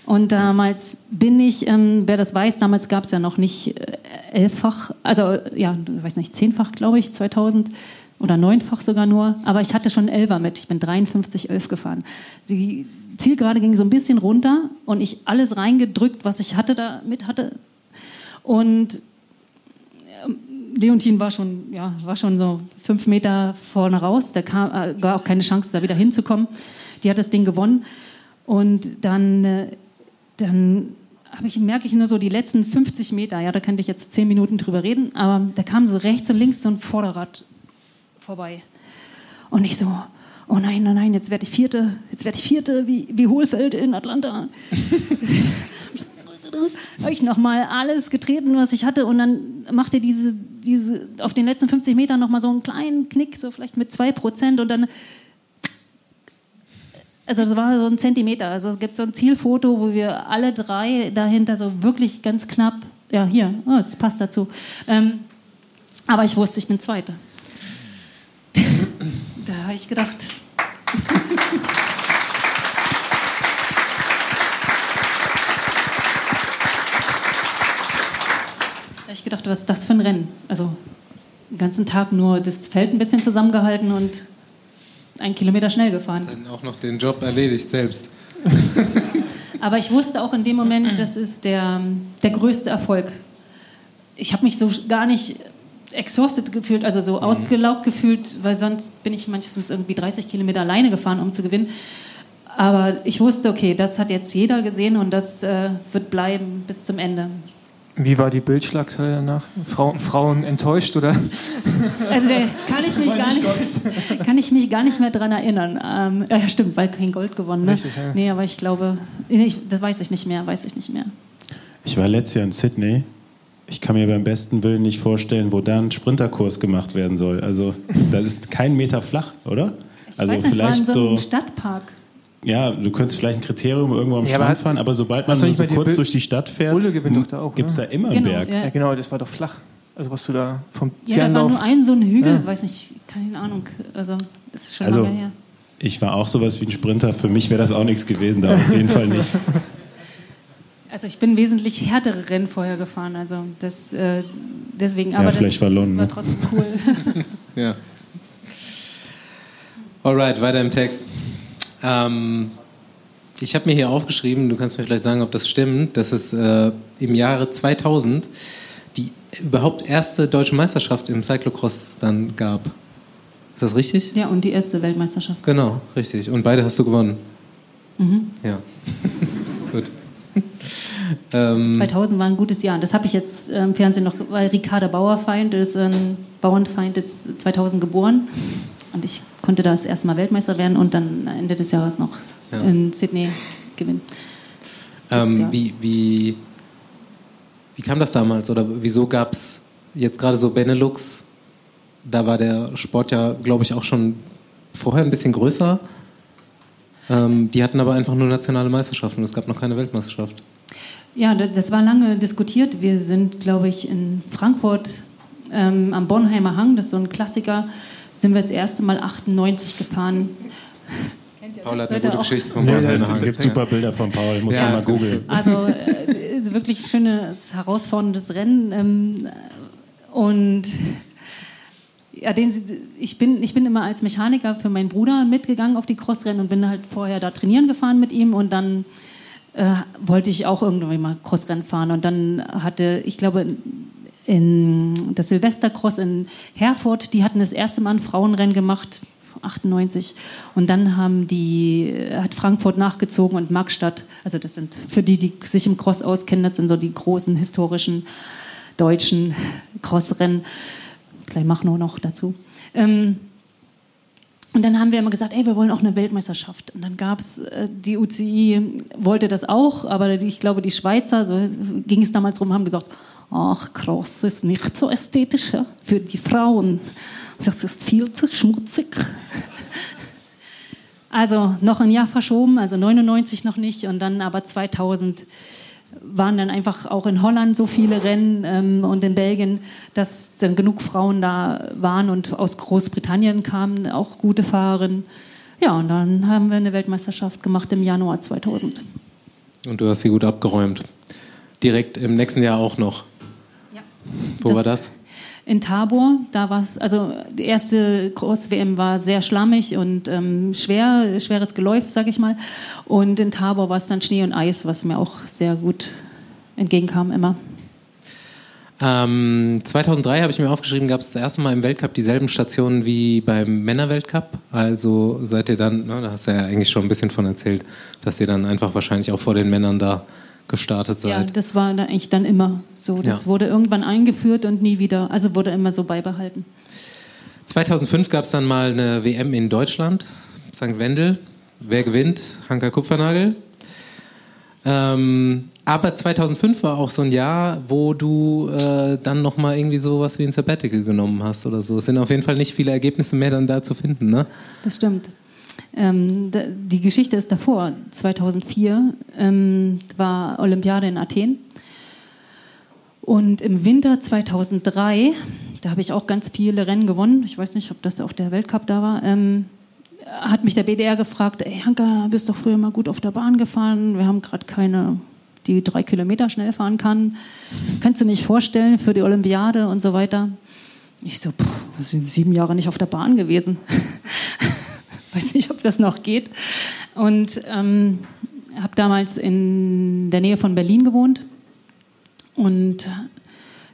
Und damals bin ich, ähm, wer das weiß, damals gab es ja noch nicht äh, elffach, also ja, weiß nicht, zehnfach glaube ich, 2000 oder neunfach sogar nur, aber ich hatte schon Elfer mit, ich bin 53 11 gefahren. Die Zielgerade ging so ein bisschen runter und ich alles reingedrückt, was ich hatte da mit hatte. Und Leontin war schon, ja, war schon so fünf Meter vorne raus. Da kam, äh, gar auch keine Chance, da wieder hinzukommen. Die hat das Ding gewonnen. Und dann, äh, dann ich, merke ich nur so die letzten 50 Meter, ja, da könnte ich jetzt zehn Minuten drüber reden, aber da kam so rechts und links so ein Vorderrad vorbei. Und ich so, oh nein, oh nein, jetzt werde ich Vierte, jetzt werde ich Vierte wie, wie Hohlfeld in Atlanta. <laughs> habe ich nochmal alles getreten, was ich hatte und dann machte diese, diese auf den letzten 50 Metern nochmal so einen kleinen Knick, so vielleicht mit 2% und dann also das war so ein Zentimeter. Also es gibt so ein Zielfoto, wo wir alle drei dahinter so wirklich ganz knapp, ja hier, oh, das passt dazu. Ähm, aber ich wusste, ich bin Zweite. da habe ich gedacht. <laughs> ich gedacht, was ist das für ein Rennen? Also den ganzen Tag nur das Feld ein bisschen zusammengehalten und einen Kilometer schnell gefahren. Dann auch noch den Job erledigt selbst. <laughs> Aber ich wusste auch in dem Moment, das ist der, der größte Erfolg. Ich habe mich so gar nicht exhausted gefühlt, also so mhm. ausgelaugt gefühlt, weil sonst bin ich meistens irgendwie 30 Kilometer alleine gefahren, um zu gewinnen. Aber ich wusste, okay, das hat jetzt jeder gesehen und das äh, wird bleiben bis zum Ende. Wie war die Bildschlagzeile danach? Frau, Frauen enttäuscht, oder? Also da kann ich mich, gar nicht, kann ich mich gar nicht mehr dran erinnern. Ähm, ja, stimmt, weil kein Gold gewonnen. Ne? Richtig, ja. Nee, aber ich glaube, ich, das weiß ich nicht mehr, weiß ich nicht mehr. Ich war letztes Jahr in Sydney. Ich kann mir beim besten Willen nicht vorstellen, wo da ein Sprinterkurs gemacht werden soll. Also, das ist kein Meter flach, oder? Ich also weiß nicht, vielleicht es war in so einem Stadtpark ja, du könntest vielleicht ein Kriterium irgendwo am ja, Strand fahren, aber sobald man so kurz durch die Stadt fährt, gibt es da immer genau, einen Berg. Ja. ja. genau, das war doch flach. Also was du da vom Ja, da war nur ein so ein Hügel, ja. weiß nicht, keine Ahnung. Also das ist schon also, lange her. Ich war auch sowas wie ein Sprinter. Für mich wäre das auch nichts gewesen, da auf jeden Fall nicht. <laughs> Also ich bin wesentlich härtere Rennen vorher gefahren, also das äh, deswegen. Aber ja, vielleicht das war London. War trotzdem cool. <laughs> ja. Alright, weiter im Text. Ähm, ich habe mir hier aufgeschrieben, du kannst mir vielleicht sagen, ob das stimmt, dass es äh, im Jahre 2000 die überhaupt erste deutsche Meisterschaft im Cyclocross dann gab. Ist das richtig? Ja, und die erste Weltmeisterschaft. Genau, richtig. Und beide hast du gewonnen. Mhm. Ja. <laughs> Gut. 2000 <laughs> ähm, war ein gutes Jahr. Das habe ich jetzt äh, im Fernsehen noch, weil Ricarda Bauerfeind ist ein Bauernfeind, ist 2000 geboren. Und ich konnte da das erste Mal Weltmeister werden und dann Ende des Jahres noch ja. in Sydney gewinnen. Ähm, wie, wie, wie kam das damals? Oder wieso gab es jetzt gerade so Benelux? Da war der Sport ja, glaube ich, auch schon vorher ein bisschen größer. Ähm, die hatten aber einfach nur nationale Meisterschaften und es gab noch keine Weltmeisterschaft. Ja, das war lange diskutiert. Wir sind, glaube ich, in Frankfurt ähm, am Bornheimer Hang, das ist so ein Klassiker sind wir das erste Mal 98 gefahren. Paul hat eine gute Geschichte von Paul. Ja, es gibt super Bilder von Paul, muss ja, man mal googeln. Also äh, wirklich schönes, herausforderndes Rennen. Ähm, und ja, den, ich, bin, ich bin immer als Mechaniker für meinen Bruder mitgegangen auf die Crossrennen und bin halt vorher da trainieren gefahren mit ihm und dann äh, wollte ich auch irgendwie mal Crossrennen fahren und dann hatte, ich glaube, in das Silvestercross in Herford, die hatten das erste Mal ein Frauenrennen gemacht, 98. Und dann haben die, hat Frankfurt nachgezogen und Markstadt. Also das sind für die, die sich im Cross auskennen, das sind so die großen historischen deutschen Crossrennen. Gleich Machnow noch dazu. Ähm, und dann haben wir immer gesagt, ey, wir wollen auch eine Weltmeisterschaft. Und dann gab es, äh, die UCI wollte das auch, aber ich glaube, die Schweizer, so ging es damals rum, haben gesagt, ach, Cross ist nicht so ästhetisch ja, für die Frauen. Das ist viel zu schmutzig. Also noch ein Jahr verschoben, also 99 noch nicht und dann aber 2000 waren dann einfach auch in Holland so viele Rennen ähm, und in Belgien, dass dann genug Frauen da waren und aus Großbritannien kamen auch gute Fahrerinnen. Ja, und dann haben wir eine Weltmeisterschaft gemacht im Januar 2000. Und du hast sie gut abgeräumt. Direkt im nächsten Jahr auch noch. Wo das war das? In Tabor, da war es, also die erste Cross-WM war sehr schlammig und ähm, schwer, schweres Geläuf, sag ich mal. Und in Tabor war es dann Schnee und Eis, was mir auch sehr gut entgegenkam immer. Ähm, 2003 habe ich mir aufgeschrieben, gab es das erste Mal im Weltcup dieselben Stationen wie beim Männerweltcup. Also seid ihr dann, ne, da hast du ja eigentlich schon ein bisschen von erzählt, dass ihr dann einfach wahrscheinlich auch vor den Männern da gestartet seid. Ja, das war da eigentlich dann immer so. Das ja. wurde irgendwann eingeführt und nie wieder, also wurde immer so beibehalten. 2005 gab es dann mal eine WM in Deutschland, St. Wendel. Wer gewinnt? Hanka Kupfernagel. Ähm, aber 2005 war auch so ein Jahr, wo du äh, dann nochmal irgendwie so was wie ein Sabbatical genommen hast oder so. Es sind auf jeden Fall nicht viele Ergebnisse mehr dann da zu finden, ne? Das stimmt. Ähm, die Geschichte ist davor. 2004 ähm, war Olympiade in Athen. Und im Winter 2003, da habe ich auch ganz viele Rennen gewonnen. Ich weiß nicht, ob das auch der Weltcup da war. Ähm, hat mich der BDR gefragt, ey Hanka, bist doch früher mal gut auf der Bahn gefahren, wir haben gerade keine, die drei Kilometer schnell fahren kann. Kannst du nicht vorstellen für die Olympiade und so weiter? Ich so, pff, sind sieben Jahre nicht auf der Bahn gewesen. <laughs> Weiß nicht, ob das noch geht. Und ähm, habe damals in der Nähe von Berlin gewohnt. Und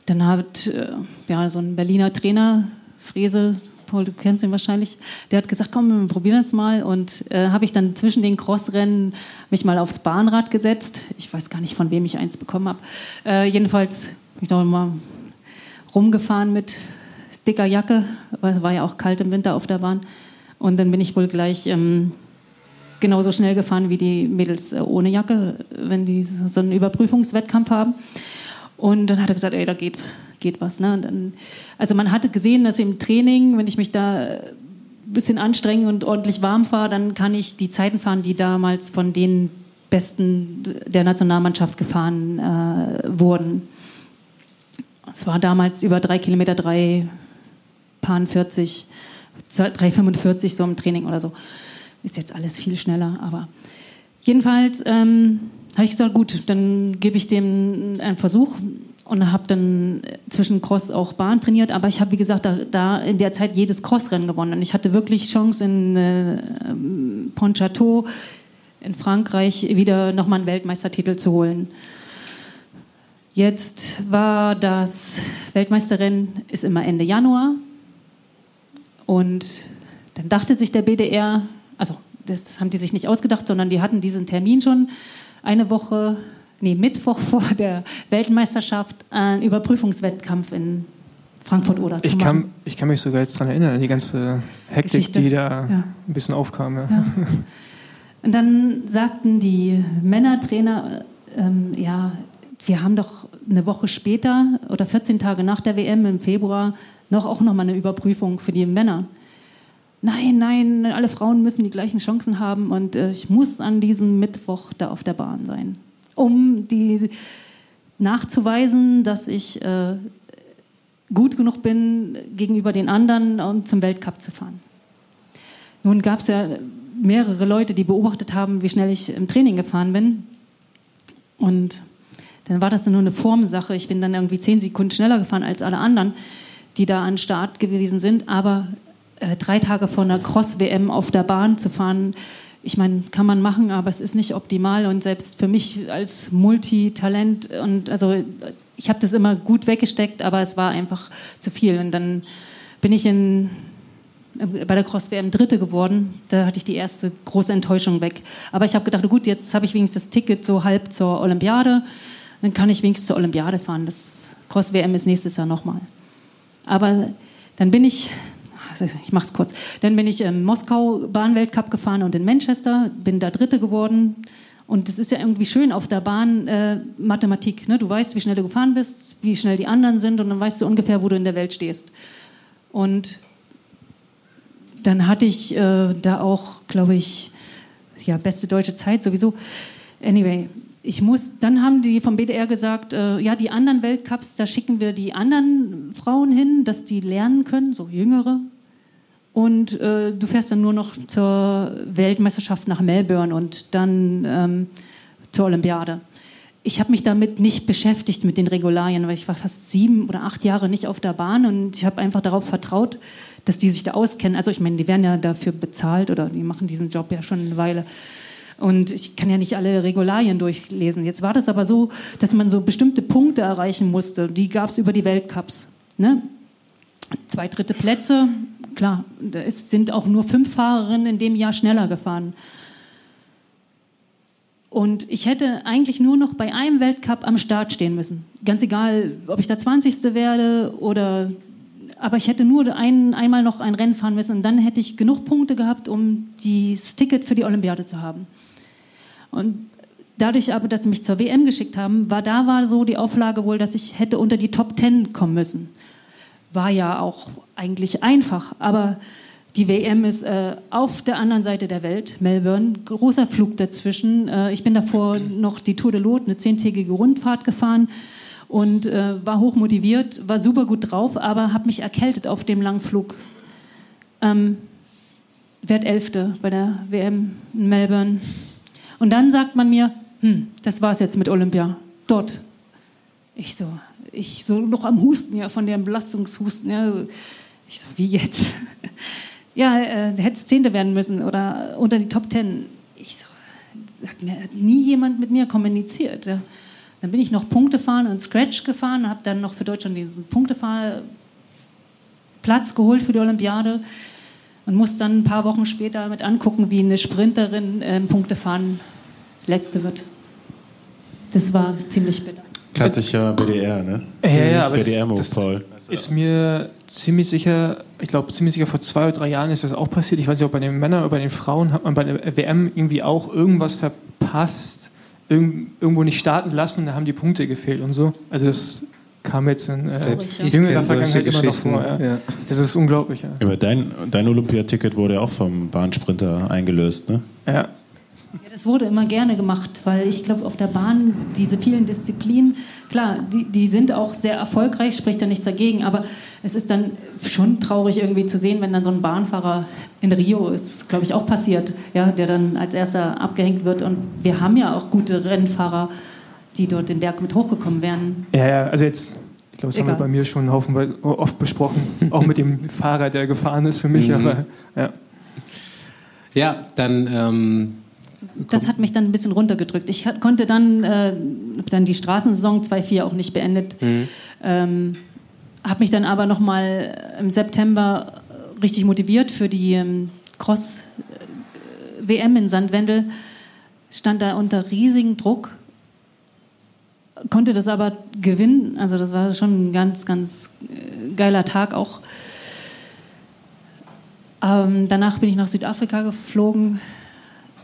dann hat äh, ja, so ein Berliner Trainer, Fresel, Paul, du kennst ihn wahrscheinlich, der hat gesagt, komm, wir probieren das mal. Und äh, habe ich dann zwischen den Crossrennen mich mal aufs Bahnrad gesetzt. Ich weiß gar nicht, von wem ich eins bekommen habe. Äh, jedenfalls bin ich noch mal rumgefahren mit dicker Jacke, weil es war ja auch kalt im Winter auf der Bahn. Und dann bin ich wohl gleich ähm, genauso schnell gefahren wie die Mädels äh, ohne Jacke, wenn die so einen Überprüfungswettkampf haben. Und dann hat er gesagt, ey, da geht, geht was. Ne? Dann, also man hatte gesehen, dass im Training, wenn ich mich da ein bisschen anstrenge und ordentlich warm fahre, dann kann ich die Zeiten fahren, die damals von den Besten der Nationalmannschaft gefahren äh, wurden. Es war damals über drei Kilometer, drei Paar 40, 3,45 so im Training oder so. Ist jetzt alles viel schneller, aber jedenfalls ähm, habe ich gesagt, gut, dann gebe ich dem einen Versuch und habe dann zwischen Cross auch Bahn trainiert. Aber ich habe, wie gesagt, da, da, in der Zeit jedes Crossrennen gewonnen. Und ich hatte wirklich Chance in äh, Pontchâteau in Frankreich wieder nochmal einen Weltmeistertitel zu holen. Jetzt war das Weltmeisterrennen ist immer Ende Januar und dann dachte sich der BDR, also das haben die sich nicht ausgedacht, sondern die hatten diesen Termin schon eine Woche, nee, Mittwoch <laughs> vor der Weltmeisterschaft einen Überprüfungswettkampf in Frankfurt oder ich kann. Ich kann mich sogar jetzt daran erinnern, an die ganze Hektik, Geschichte. die da ja. ein bisschen aufkam. Ja. Ja. Und dann sagten die Männertrainer, ähm, ja, wir haben doch eine Woche später oder 14 Tage nach der WM im Februar noch auch noch mal eine Überprüfung für die Männer nein, nein, alle Frauen müssen die gleichen Chancen haben und äh, ich muss an diesem Mittwoch da auf der Bahn sein, um die nachzuweisen, dass ich äh, gut genug bin gegenüber den anderen, um zum Weltcup zu fahren. Nun gab es ja mehrere Leute, die beobachtet haben, wie schnell ich im Training gefahren bin. Und dann war das nur eine Formsache. Ich bin dann irgendwie zehn Sekunden schneller gefahren als alle anderen, die da an Start gewesen sind. Aber äh, drei Tage vor einer Cross-WM auf der Bahn zu fahren, ich meine, kann man machen, aber es ist nicht optimal und selbst für mich als Multitalent und also ich habe das immer gut weggesteckt, aber es war einfach zu viel und dann bin ich in bei der Cross WM Dritte geworden. Da hatte ich die erste große Enttäuschung weg. Aber ich habe gedacht, gut, jetzt habe ich wenigstens das Ticket so halb zur Olympiade. Dann kann ich wenigstens zur Olympiade fahren. Das Cross WM ist nächstes Jahr nochmal. Aber dann bin ich ich mache kurz. Dann bin ich im Moskau Bahnweltcup gefahren und in Manchester, bin da Dritte geworden. Und es ist ja irgendwie schön auf der Bahn äh, Mathematik. Ne? Du weißt, wie schnell du gefahren bist, wie schnell die anderen sind und dann weißt du ungefähr, wo du in der Welt stehst. Und dann hatte ich äh, da auch, glaube ich, ja, beste deutsche Zeit sowieso. Anyway, ich muss, dann haben die vom BDR gesagt, äh, ja, die anderen Weltcups, da schicken wir die anderen Frauen hin, dass die lernen können, so jüngere und äh, du fährst dann nur noch zur Weltmeisterschaft nach Melbourne und dann ähm, zur Olympiade. Ich habe mich damit nicht beschäftigt mit den Regularien, weil ich war fast sieben oder acht Jahre nicht auf der Bahn und ich habe einfach darauf vertraut, dass die sich da auskennen. Also ich meine, die werden ja dafür bezahlt oder die machen diesen Job ja schon eine Weile. Und ich kann ja nicht alle Regularien durchlesen. Jetzt war das aber so, dass man so bestimmte Punkte erreichen musste. Die gab es über die Weltcups. Ne? Zwei dritte Plätze, klar, es sind auch nur fünf Fahrerinnen in dem Jahr schneller gefahren. Und ich hätte eigentlich nur noch bei einem Weltcup am Start stehen müssen. Ganz egal, ob ich da 20. werde oder. Aber ich hätte nur ein, einmal noch ein Rennen fahren müssen und dann hätte ich genug Punkte gehabt, um das Ticket für die Olympiade zu haben. Und dadurch aber, dass sie mich zur WM geschickt haben, war da war so die Auflage wohl, dass ich hätte unter die Top 10 kommen müssen. War ja auch eigentlich einfach, aber die WM ist äh, auf der anderen Seite der Welt, Melbourne, großer Flug dazwischen. Äh, ich bin davor noch die Tour de Lot, eine zehntägige Rundfahrt gefahren und äh, war hoch motiviert, war super gut drauf, aber habe mich erkältet auf dem langen Flug. Ähm, werd Elfte bei der WM in Melbourne. Und dann sagt man mir, hm, das war's jetzt mit Olympia. Dort. Ich so, ich so noch am Husten, ja, von dem Belastungshusten. Ja. Ich so, wie jetzt? <laughs> ja, äh, hätte Zehnte werden müssen oder unter die Top Ten. Ich so, hat, mir, hat nie jemand mit mir kommuniziert. Ja. Dann bin ich noch Punkte fahren und Scratch gefahren, habe dann noch für Deutschland diesen Punktefahrplatz geholt für die Olympiade und muss dann ein paar Wochen später mit angucken, wie eine Sprinterin im Punktefahren letzte wird. Das war ziemlich bitter. Klassischer BDR, ne? Ja, ja, aber BDR das, das ist mir ziemlich sicher, ich glaube ziemlich sicher vor zwei oder drei Jahren ist das auch passiert. Ich weiß nicht, ob bei den Männern oder bei den Frauen hat man bei der WM irgendwie auch irgendwas verpasst, irgendwo nicht starten lassen und da haben die Punkte gefehlt und so. Also das kam jetzt in äh, jüngerer Vergangenheit immer noch vor. Ja. Ja. Das ist unglaublich. Ja. Aber dein, dein Olympiaticket wurde ja auch vom Bahnsprinter eingelöst, ne? Ja. Ja, das wurde immer gerne gemacht, weil ich glaube, auf der Bahn diese vielen Disziplinen, klar, die, die sind auch sehr erfolgreich, spricht da nichts dagegen, aber es ist dann schon traurig irgendwie zu sehen, wenn dann so ein Bahnfahrer in Rio ist, glaube ich, auch passiert, ja, der dann als erster abgehängt wird. Und wir haben ja auch gute Rennfahrer, die dort den Berg mit hochgekommen wären. Ja, ja, also jetzt ich glaube, das Egal. haben wir bei mir schon haufenweise oft besprochen, auch mit dem <laughs> Fahrer, der gefahren ist für mich. Mhm. Aber ja. Ja, dann ähm, das hat mich dann ein bisschen runtergedrückt. Ich konnte dann, äh, dann die Straßensaison 2-4 auch nicht beendet. Mhm. Ähm, habe mich dann aber noch mal im September richtig motiviert für die ähm, Cross-WM äh, in Sandwendel. Stand da unter riesigem Druck, konnte das aber gewinnen. Also das war schon ein ganz, ganz äh, geiler Tag auch. Ähm, danach bin ich nach Südafrika geflogen,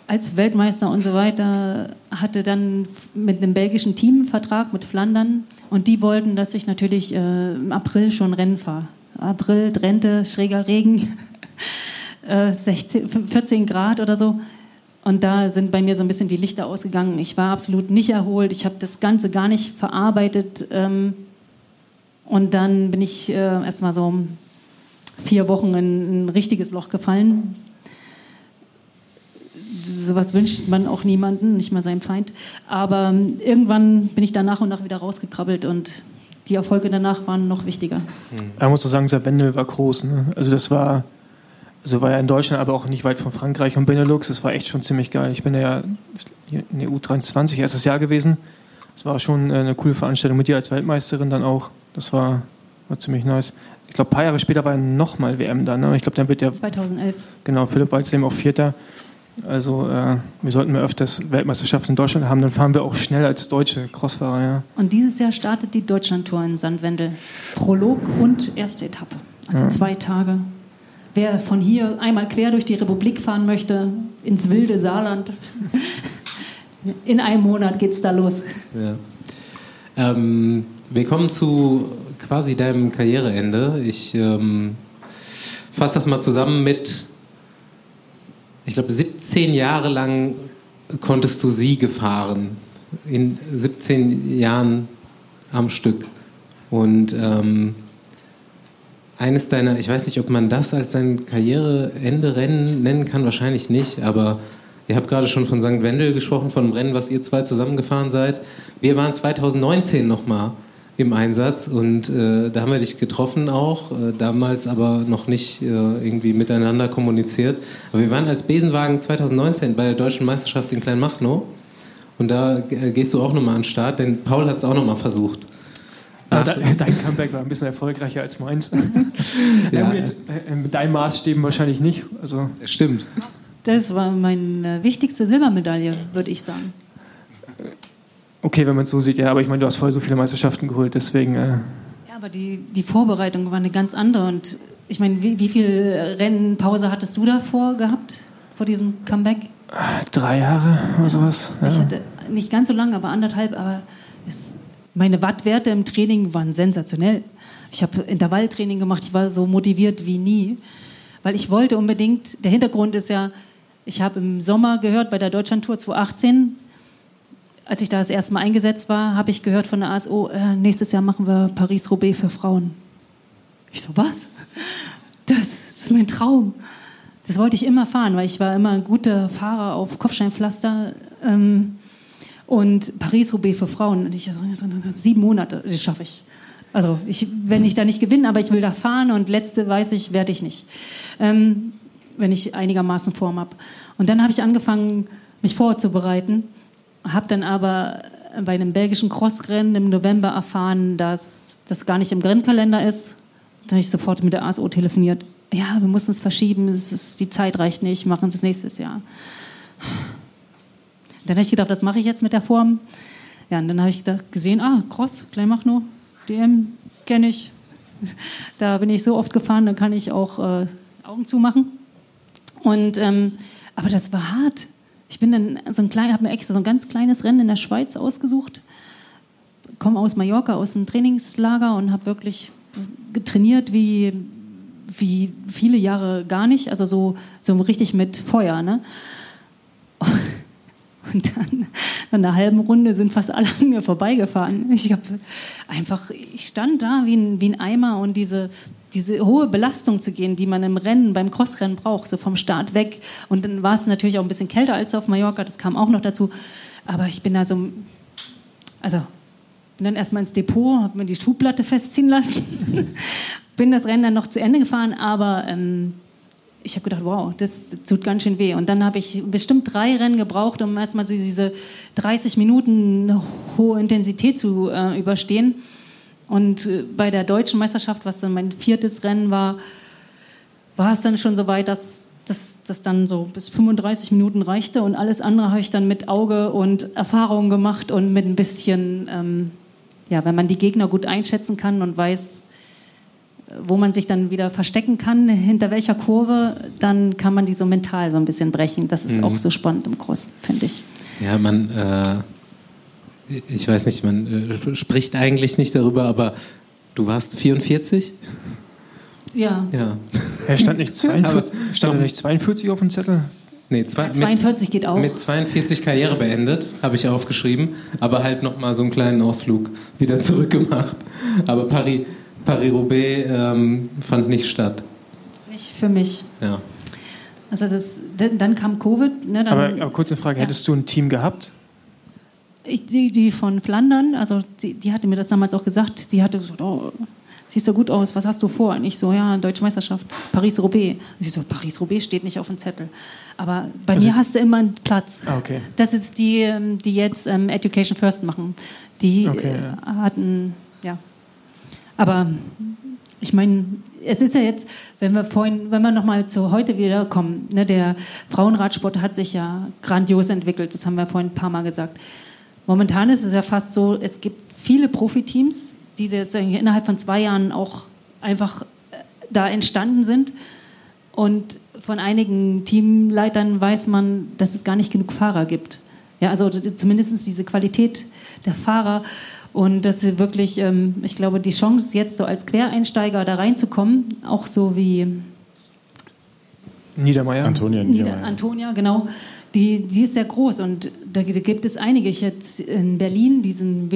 als Weltmeister und so weiter, hatte dann mit einem belgischen Team einen Vertrag mit Flandern und die wollten, dass ich natürlich äh, im April schon Rennen fahre. April, Drenthe, schräger Regen, <laughs> äh, 16, 14 Grad oder so. Und da sind bei mir so ein bisschen die Lichter ausgegangen. Ich war absolut nicht erholt. Ich habe das Ganze gar nicht verarbeitet. Ähm, und dann bin ich äh, erst mal so vier Wochen in ein richtiges Loch gefallen sowas wünscht man auch niemanden, nicht mal seinem Feind. Aber ähm, irgendwann bin ich da nach und nach wieder rausgekrabbelt und die Erfolge danach waren noch wichtiger. Man muss so sagen, Wendel war groß. Ne? Also das war, also war ja in Deutschland, aber auch nicht weit von Frankreich und Benelux. Das war echt schon ziemlich geil. Ich bin ja in der U23 erstes Jahr gewesen. Das war schon äh, eine coole Veranstaltung mit dir als Weltmeisterin dann auch. Das war, war ziemlich nice. Ich glaube, ein paar Jahre später war ja nochmal WM dann. Ne? Ich glaube, dann wird der. 2011. Genau, Philipp Walzleben auch Vierter. Also äh, wir sollten mehr öfters Weltmeisterschaften in Deutschland haben, dann fahren wir auch schnell als deutsche Crossfahrer. Ja. Und dieses Jahr startet die Deutschlandtour in Sandwendel. Prolog und erste Etappe. Also ja. zwei Tage. Wer von hier einmal quer durch die Republik fahren möchte, ins wilde Saarland, <laughs> in einem Monat geht's da los. Ja. Ähm, wir kommen zu quasi deinem Karriereende. Ich ähm, fasse das mal zusammen mit ich glaube, 17 Jahre lang konntest du Siege fahren. In 17 Jahren am Stück. Und ähm, eines deiner, ich weiß nicht, ob man das als sein Karriereende-Rennen nennen kann, wahrscheinlich nicht, aber ihr habt gerade schon von St. Wendel gesprochen, von einem Rennen, was ihr zwei zusammengefahren seid. Wir waren 2019 nochmal im Einsatz und äh, da haben wir dich getroffen auch, äh, damals aber noch nicht äh, irgendwie miteinander kommuniziert. Aber wir waren als Besenwagen 2019 bei der Deutschen Meisterschaft in Kleinmachnow und da äh, gehst du auch nochmal an den Start, denn Paul hat es auch nochmal versucht. Ja, dein Comeback war ein bisschen erfolgreicher als meins. <laughs> ja. Jetzt, äh, mit deinen Maßstäben wahrscheinlich nicht. Also. Stimmt. Das war meine wichtigste Silbermedaille, würde ich sagen. Okay, wenn man es so sieht, ja, aber ich meine, du hast voll so viele Meisterschaften geholt, deswegen. Äh ja, aber die, die Vorbereitung war eine ganz andere. Und ich meine, wie, wie viel Rennpause hattest du davor gehabt, vor diesem Comeback? Drei Jahre oder sowas. Ja. Ich hatte nicht ganz so lange, aber anderthalb. Aber es, meine Wattwerte im Training waren sensationell. Ich habe Intervalltraining gemacht, ich war so motiviert wie nie, weil ich wollte unbedingt, der Hintergrund ist ja, ich habe im Sommer gehört bei der Deutschlandtour 2018, als ich da das erste Mal eingesetzt war, habe ich gehört von der ASO, äh, nächstes Jahr machen wir Paris-Roubaix für Frauen. Ich so, was? Das, ist mein Traum. Das wollte ich immer fahren, weil ich war immer ein guter Fahrer auf Kopfsteinpflaster. Ähm, und Paris-Roubaix für Frauen. Und ich so, sieben Monate, das schaffe ich. Also ich, wenn ich da nicht gewinne, aber ich will da fahren und letzte weiß ich, werde ich nicht. Ähm, wenn ich einigermaßen Form habe. Und dann habe ich angefangen, mich vorzubereiten habe dann aber bei einem belgischen Crossrennen im November erfahren, dass das gar nicht im Rennkalender ist. Da habe ich sofort mit der ASO telefoniert. Ja, wir müssen es verschieben, es ist, die Zeit reicht nicht, machen es nächstes Jahr. Dann habe ich gedacht, was mache ich jetzt mit der Form? Ja, und dann habe ich gesehen, ah, Cross, Kleinmachnow, DM kenne ich. <laughs> Da bin ich so oft gefahren, da kann ich auch äh, Augen zumachen. Und, ähm, aber das war hart. Ich bin dann so ein kleiner, habe mir extra so ein ganz kleines Rennen in der Schweiz ausgesucht. Komme aus Mallorca, aus einem Trainingslager und habe wirklich getrainiert wie, wie viele Jahre gar nicht. Also so, so richtig mit Feuer. Ne? Und dann, nach einer halben Runde sind fast alle an mir vorbeigefahren. Ich habe einfach, ich stand da wie ein, wie ein Eimer und diese, diese hohe Belastung zu gehen, die man im Rennen, beim Crossrennen braucht, so vom Start weg. Und dann war es natürlich auch ein bisschen kälter als auf Mallorca, das kam auch noch dazu. Aber ich bin da so, also bin dann erstmal ins Depot, habe mir die Schuhplatte festziehen lassen, <laughs> bin das Rennen dann noch zu Ende gefahren, aber ähm, ich habe gedacht, wow, das tut ganz schön weh. Und dann habe ich bestimmt drei Rennen gebraucht, um erstmal so diese 30 Minuten hohe Intensität zu äh, überstehen. Und äh, bei der deutschen Meisterschaft, was dann mein viertes Rennen war, war es dann schon so weit, dass das dann so bis 35 Minuten reichte und alles andere habe ich dann mit Auge und Erfahrung gemacht und mit ein bisschen, ähm, ja, wenn man die Gegner gut einschätzen kann und weiß, wo man sich dann wieder verstecken kann, hinter welcher Kurve, dann kann man die so mental so ein bisschen brechen. Das ist mhm. auch so spannend im Cross, finde ich. Ja, man, äh, ich weiß nicht, man äh, spricht eigentlich nicht darüber, aber du warst 44? Ja. ja. Er stand nicht <laughs> 42, stand nicht 42 auf dem Zettel? Nee, zwei, 42 mit, geht auch. Mit 42 Karriere beendet, habe ich aufgeschrieben, aber halt nochmal so einen kleinen Ausflug wieder zurückgemacht. Aber Paris, Paris-Roubaix ähm, fand nicht statt. Nicht für mich. Ja. Also das, dann kam Covid. Ne, dann, aber, aber kurze Frage, ja. hättest du ein Team gehabt? Ich, die, die von Flandern, also die, die, hatte mir das damals auch gesagt, die hatte gesagt, oh, siehst so gut aus, was hast du vor? Und ich so, ja, Deutsche Meisterschaft, Paris-Roubaix. Und sie so, Paris-Roubaix steht nicht auf dem Zettel. Aber bei also, mir hast du immer einen Platz. Ah, okay. Das ist die, ähm, die jetzt ähm, Education First machen. Die okay, ja. Äh, hatten, ja. Aber ich meine, es ist ja jetzt, wenn wir vorhin, wenn wir nochmal zu heute wiederkommen, ne, der Frauenradsport hat sich ja grandios entwickelt, das haben wir vorhin ein paar Mal gesagt. Momentan ist es ja fast so, es gibt viele Profiteams, die jetzt innerhalb von zwei Jahren auch einfach äh, da entstanden sind. Und von einigen Teamleitern weiß man, dass es gar nicht genug Fahrer gibt. Ja, also zumindest diese Qualität der Fahrer und dass sie wirklich, ähm, ich glaube, die Chance jetzt so als Quereinsteiger da reinzukommen, auch so wie Niedermeyer. Antonia Niedermeyer. Antonia, genau die, die ist sehr groß und da, gibt es einige. Ich jetzt in Berlin, diesen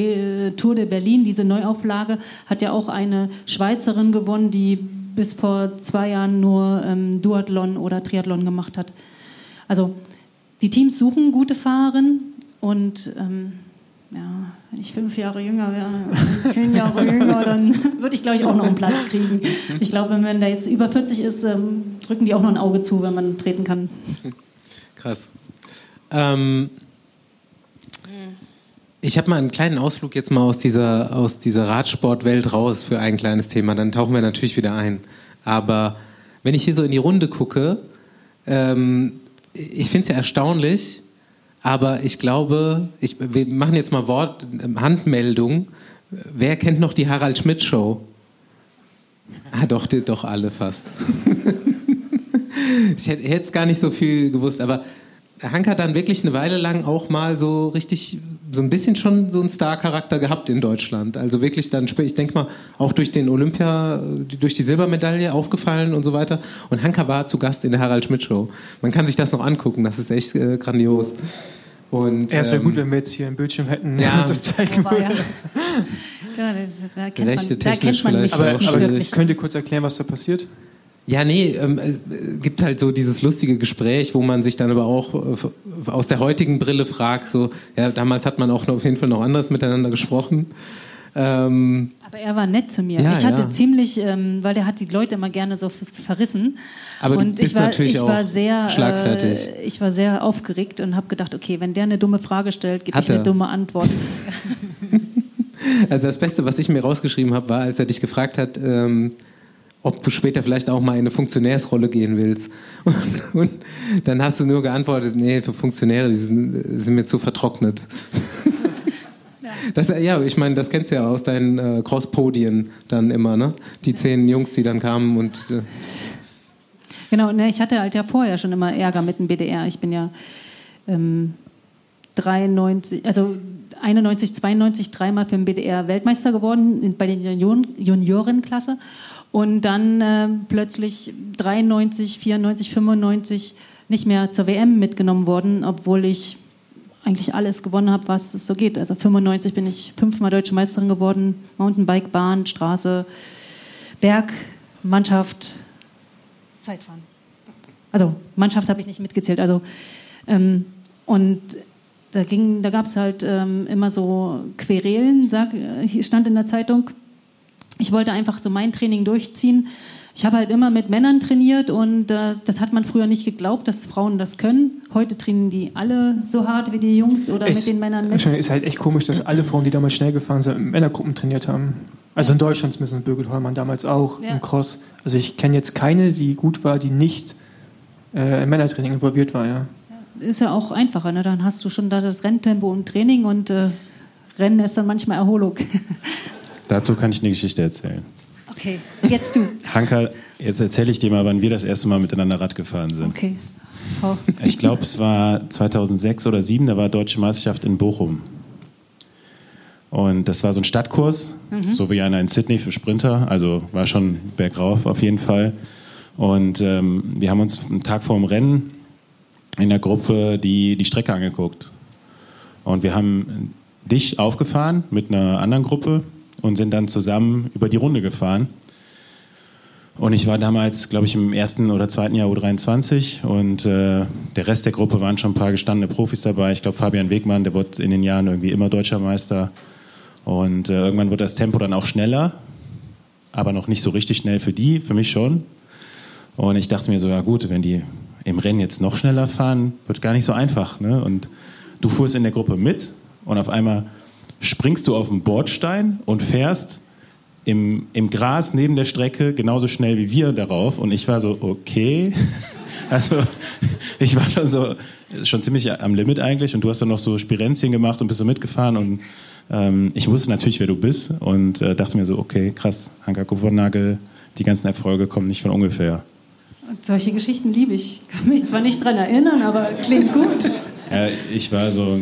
Tour de Berlin, diese Neuauflage, hat ja auch eine Schweizerin gewonnen, die bis vor zwei Jahren nur ähm, Duathlon oder Triathlon gemacht hat. Also die Teams suchen gute Fahrerinnen und ähm, ja, wenn ich fünf Jahre jünger wäre, zehn Jahre jünger, dann würde ich, glaube ich, auch noch einen Platz kriegen. Ich glaube, wenn der jetzt über 40 ist, ähm, drücken die auch noch ein Auge zu, wenn man treten kann. Krass. Ähm, ich habe mal einen kleinen Ausflug jetzt mal aus dieser, aus dieser Radsportwelt raus für ein kleines Thema. Dann tauchen wir natürlich wieder ein. Aber wenn ich hier so in die Runde gucke, ähm, ich finde es ja erstaunlich, aber ich glaube, ich, wir machen jetzt mal Wort, Handmeldung. Wer kennt noch die Harald Schmidt Show? Ah, doch, doch alle fast. <laughs> ich hätte es gar nicht so viel gewusst, aber Hank hat dann wirklich eine Weile lang auch mal so richtig, so ein bisschen schon so einen Star-Charakter gehabt in Deutschland. Also wirklich dann, ich denke mal, auch durch den Olympia, durch die Silbermedaille aufgefallen und so weiter. Und Hanka war zu Gast in der Harald Schmidt Show. Man kann sich das noch angucken, das ist echt äh, grandios. Und, ja, es wäre ähm, gut, wenn wir jetzt hier einen Bildschirm hätten, ja, <laughs> so zeigen würden. Ja. <laughs> ja, das, da kennt man, da kennt man mich aber, aber könnt ihr kurz erklären, was da passiert? Ja, nee, ähm, es gibt halt so dieses lustige Gespräch, wo man sich dann aber auch äh, aus der heutigen Brille fragt, so, ja, damals hat man auch auf jeden Fall noch anders miteinander gesprochen. Ähm, aber er war nett zu mir. Ja, ich hatte ja. ziemlich, ähm, weil er hat die Leute immer gerne so verrissen. Aber und du bist ich war, natürlich ich auch war sehr, schlagfertig. Äh, ich war sehr aufgeregt und habe gedacht, okay, wenn der eine dumme Frage stellt, gebe ich eine dumme Antwort. <laughs> also das Beste, was ich mir rausgeschrieben habe, war, als er dich gefragt hat, ähm, ob du später vielleicht auch mal in eine Funktionärsrolle gehen willst. Und, <laughs> und dann hast du nur geantwortet, nee, für Funktionäre, die sind, sind mir zu vertrocknet. Ja. <laughs> Das, ja, ich meine, das kennst du ja aus deinen äh, Cross-Podien dann immer, ne? Die zehn Jungs, die dann kamen und... Äh genau, ne, ich hatte halt ja vorher schon immer Ärger mit dem BDR. Ich bin ja ähm, 93, also 91, 92 dreimal für den BDR Weltmeister geworden bei den Junioren, Juniorenklasse und dann äh, plötzlich 93, 94, 95 nicht mehr zur WM mitgenommen worden, obwohl ich eigentlich alles gewonnen habe, was es so geht. Also 95 bin ich fünfmal deutsche Meisterin geworden, Mountainbike, Bahn, Straße, Berg, Mannschaft, Zeitfahren. Also Mannschaft habe ich nicht mitgezählt. Also ähm, und da ging, da gab es halt ähm, immer so Querelen, sag, hier stand in der Zeitung ich wollte einfach so mein Training durchziehen. Ich habe halt immer mit Männern trainiert und äh, das hat man früher nicht geglaubt, dass Frauen das können. Heute trainieren die alle so hart wie die Jungs oder es, mit den Männern mit. Es ist halt echt komisch, dass alle Frauen, die damals schnell gefahren sind, Männergruppen trainiert haben. Also in Deutschland zumindest Birgit Heumann damals auch ja. im Cross. Also ich kenne jetzt keine, die gut war, die nicht äh, im Männertraining involviert war. Ja. Ist ja auch einfacher, ne? dann hast du schon da das Renntempo und Training und äh, Rennen ist dann manchmal Erholung. <laughs> Dazu kann ich eine Geschichte erzählen. Okay, jetzt du. Hanka, jetzt erzähle ich dir mal, wann wir das erste Mal miteinander Rad gefahren sind. Okay. Oh. Ich glaube, es war 2006 oder 2007, da war Deutsche Meisterschaft in Bochum. Und das war so ein Stadtkurs, mhm. so wie einer in Sydney für Sprinter, also war schon bergauf auf jeden Fall. Und ähm, wir haben uns einen Tag vor dem Rennen in der Gruppe die, die Strecke angeguckt. Und wir haben dich aufgefahren mit einer anderen Gruppe und sind dann zusammen über die Runde gefahren. Und ich war damals, glaube ich, im ersten oder zweiten Jahr U23 und äh, der Rest der Gruppe waren schon ein paar gestandene Profis dabei. Ich glaube, Fabian Wegmann, der wurde in den Jahren irgendwie immer deutscher Meister. Und äh, irgendwann wird das Tempo dann auch schneller, aber noch nicht so richtig schnell für die, für mich schon. Und ich dachte mir so, ja gut, wenn die im Rennen jetzt noch schneller fahren, wird gar nicht so einfach. Ne? Und du fuhrst in der Gruppe mit und auf einmal springst du auf den Bordstein und fährst im, im Gras neben der Strecke genauso schnell wie wir darauf. Und ich war so, okay. <laughs> Also ich war schon so schon ziemlich am Limit eigentlich und du hast dann noch so Spirenzien gemacht und bist so mitgefahren und ähm, ich wusste natürlich, wer du bist und äh, dachte mir so, okay, krass, Hanka Kupfernagel, die ganzen Erfolge kommen nicht von ungefähr. Und solche Geschichten liebe ich. Kann mich zwar nicht dran erinnern, aber klingt gut. Ja, ich war so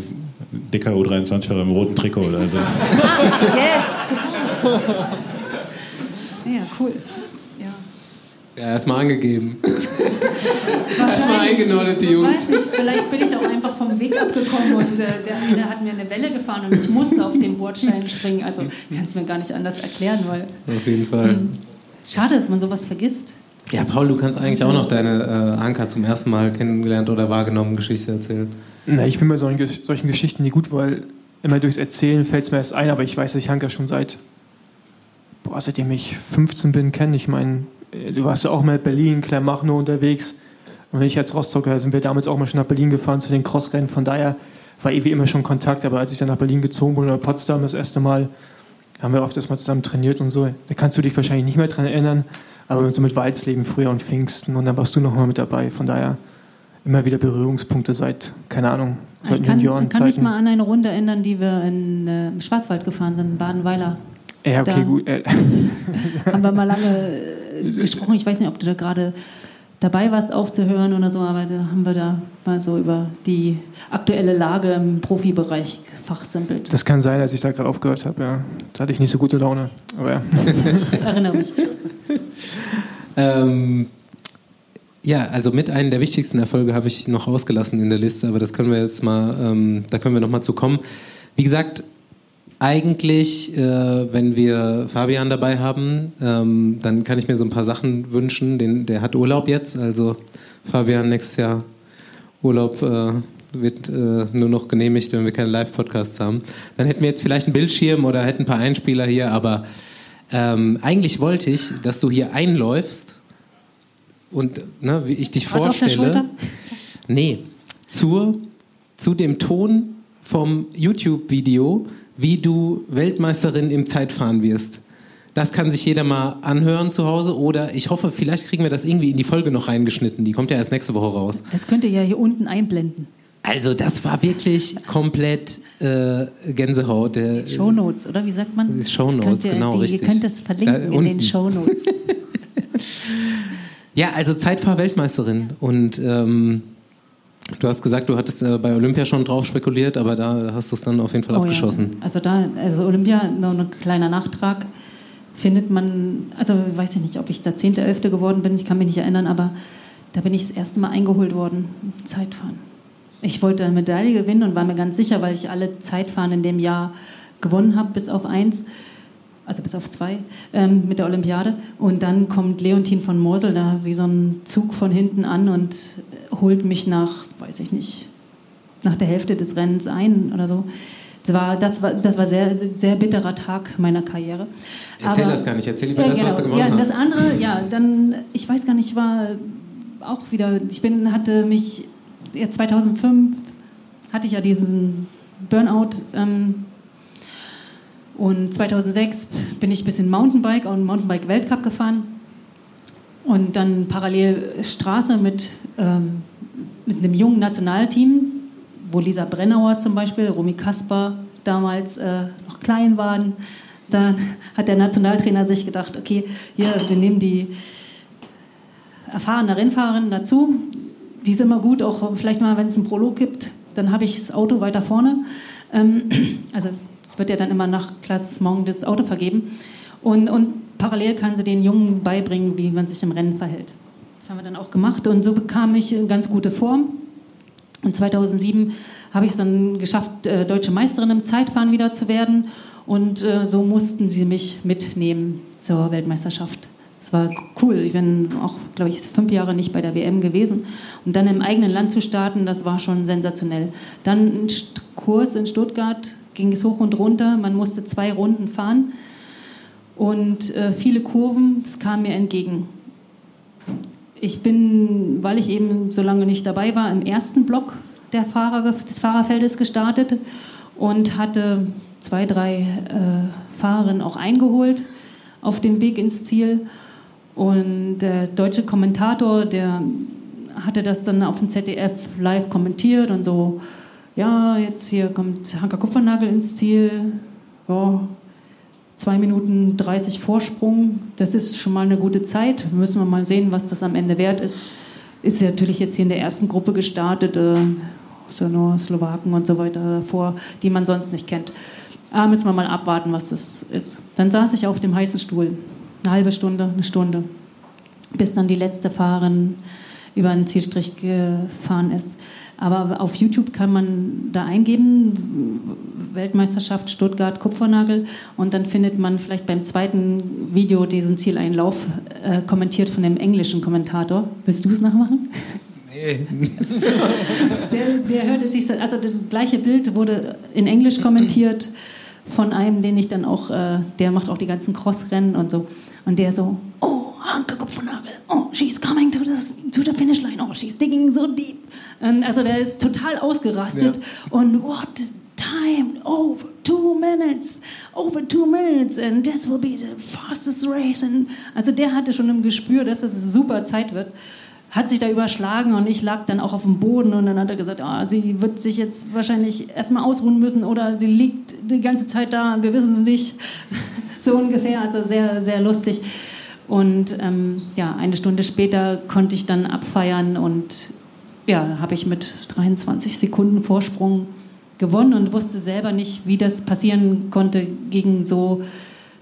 dicker U23-Fahrer im roten Trikot oder so. <laughs> Jetzt! Ja, cool. Ja, ja erstmal angegeben. <laughs> erstmal eingenordet, die Jungs. Ich weiß nicht, vielleicht bin ich auch einfach vom Weg abgekommen und äh, der eine hat mir eine Welle gefahren und ich musste auf den Bordstein springen. Also kann es mir gar nicht anders erklären, weil. Auf jeden Fall. Mh, schade, dass man sowas vergisst. Ja, Paul, du kannst eigentlich auch noch deine äh, Anker zum ersten Mal kennengelernt oder wahrgenommen Geschichte erzählen. Na, ich bin bei solchen, solchen Geschichten nie gut, weil immer durchs Erzählen fällt es mir erst ein, aber ich weiß, ich Hanka schon seit, boah, seitdem ich 15 bin, kenne. Ich meine, äh, du warst ja auch mal in Berlin, Kleinmachnow unterwegs. Und wenn ich als Rostocker, sind wir damals auch mal schon nach Berlin gefahren zu den Crossrennen. Von daher war eh wie immer schon Kontakt. Aber als ich dann nach Berlin gezogen bin oder Potsdam das erste Mal, haben wir oft erstmal zusammen trainiert und so. Da kannst du dich wahrscheinlich nicht mehr dran erinnern. Aber so mit Walzleben früher und Pfingsten und dann warst du noch mal mit dabei. Von daher immer wieder Berührungspunkte seit, keine Ahnung, seit ich kann, Junioren kann mich mal an eine Runde erinnern, die wir in äh, im Schwarzwald gefahren sind, in Badenweiler. Ja, okay, da gut. <laughs> haben wir mal lange äh, gesprochen. Ich weiß nicht, ob du da gerade dabei warst aufzuhören oder so, aber da haben wir da mal so über die aktuelle Lage im Profibereich fachsimpelt. Das kann sein, als ich da gerade aufgehört habe, ja. Da hatte ich nicht so gute Laune. Aber ja. <laughs> Erinnere mich. ähm, ja, also mit einem der wichtigsten Erfolge habe ich noch ausgelassen in der Liste, aber das können wir jetzt mal, ähm, da können wir noch mal zu kommen. Wie gesagt, eigentlich, äh, wenn wir Fabian dabei haben, ähm, dann kann ich mir so ein paar Sachen wünschen. Den, der hat Urlaub jetzt, also Fabian nächstes Jahr Urlaub äh, wird äh, nur noch genehmigt, wenn wir keine Live-Podcasts haben. Dann hätten wir jetzt vielleicht einen Bildschirm oder hätten ein paar Einspieler hier, aber ähm, eigentlich wollte ich, dass du hier einläufst und ne, wie ich dich Hat vorstelle. Nee, zur, zu dem Ton vom YouTube-Video wie du Weltmeisterin im Zeitfahren wirst. Das kann sich jeder mal anhören zu Hause oder ich hoffe, vielleicht kriegen wir das irgendwie in die Folge noch reingeschnitten. Die kommt ja erst nächste Woche raus. Das könnt ihr ja hier unten einblenden. Also das war wirklich komplett äh, Gänsehaut. Der, Shownotes, oder wie sagt man? Shownotes, genau, die, richtig. Ihr könnt das verlinken da in den Shownotes. <laughs> ja, also Zeitfahr-Weltmeisterin und ähm, Du hast gesagt, du hattest äh, bei Olympia schon drauf spekuliert, aber da hast du es dann auf jeden Fall oh, abgeschossen. Ja. Also da, also Olympia, noch ein kleiner Nachtrag, findet man, also weiß ich nicht, ob ich da 10., 11. geworden bin, ich kann mich nicht erinnern, aber da bin ich das erste Mal eingeholt worden, Zeitfahren. Ich wollte eine Medaille gewinnen und war mir ganz sicher, weil ich alle Zeitfahren in dem Jahr gewonnen habe, bis auf eins also bis auf zwei, ähm, mit der Olympiade. Und dann kommt Leontin von Morsel da wie so ein Zug von hinten an und holt mich nach, weiß ich nicht, nach der Hälfte des Rennens ein oder so. Das war, das war, das war sehr, sehr bitterer Tag meiner Karriere. Erzähl Aber, das gar nicht, erzähl lieber ja, das, genau. was du gewonnen ja, hast. Das andere, ja, dann, ich weiß gar nicht, war auch wieder, ich bin, hatte mich, ja, 2005 hatte ich ja diesen Burnout ähm, und 2006 bin ich ein bisschen Mountainbike und Mountainbike-Weltcup gefahren. Und dann parallel Straße mit, ähm, mit einem jungen Nationalteam, wo Lisa Brennauer zum Beispiel, Romy Kasper damals äh, noch klein waren. Da hat der Nationaltrainer sich gedacht, okay, hier, wir nehmen die erfahrene Rennfahrerin dazu. Die ist immer gut, auch vielleicht mal, wenn es einen Prolog gibt, dann habe ich das Auto weiter vorne. Ähm, also es wird ja dann immer nach Klassement das Auto vergeben. Und, und parallel kann sie den Jungen beibringen, wie man sich im Rennen verhält. Das haben wir dann auch gemacht und so bekam ich eine ganz gute Form. Und 2007 habe ich es dann geschafft, äh, deutsche Meisterin im Zeitfahren wieder zu werden. Und äh, so mussten sie mich mitnehmen zur Weltmeisterschaft. Es war cool. Ich bin auch, glaube ich, fünf Jahre nicht bei der WM gewesen. Und dann im eigenen Land zu starten, das war schon sensationell. Dann ein Kurs in Stuttgart ging es hoch und runter. Man musste zwei Runden fahren und äh, viele Kurven, das kam mir entgegen. Ich bin, weil ich eben so lange nicht dabei war, im ersten Block der Fahrer, des Fahrerfeldes gestartet und hatte zwei, drei äh, Fahrerinnen auch eingeholt auf dem Weg ins Ziel. Und der deutsche Kommentator, der hatte das dann auf dem ZDF live kommentiert und so ja, jetzt hier kommt Hanka Kupfernagel ins Ziel, ja, 2 Minuten 30 Vorsprung, das ist schon mal eine gute Zeit. Müssen wir mal sehen, was das am Ende wert ist. Ist natürlich jetzt hier in der ersten Gruppe gestartet, äh, so nur Slowaken und so weiter davor, die man sonst nicht kennt. Aber ah, müssen wir mal abwarten, was das ist. Dann saß ich auf dem heißen Stuhl, eine halbe Stunde, eine Stunde, bis dann die letzte Fahrerin über den Zielstrich gefahren ist. Aber auf YouTube kann man da eingeben, Weltmeisterschaft Stuttgart Kupfernagel und dann findet man vielleicht beim zweiten Video diesen Zieleinlauf äh, kommentiert von dem englischen Kommentator. Willst du es nachmachen? Nee, <laughs> der, der hörte sich, also das gleiche Bild wurde in Englisch kommentiert von einem, den ich dann auch, äh, der macht auch die ganzen Crossrennen und so. Und der so, oh, Anke Kupfernagel, oh, she's coming to, this, to the finish line, oh, she's digging so deep. Und also der ist total ausgerastet. Ja. Und what time? Over two minutes. Over two minutes. And this will be the fastest race. And also der hatte schon im Gespür, dass das super Zeit wird hat sich da überschlagen und ich lag dann auch auf dem Boden und dann hat er gesagt, oh, sie wird sich jetzt wahrscheinlich erstmal ausruhen müssen oder sie liegt die ganze Zeit da, wir wissen es nicht. So ungefähr, also sehr, sehr lustig. Und ähm, ja, eine Stunde später konnte ich dann abfeiern und ja, habe ich mit 23 Sekunden Vorsprung gewonnen und wusste selber nicht, wie das passieren konnte gegen so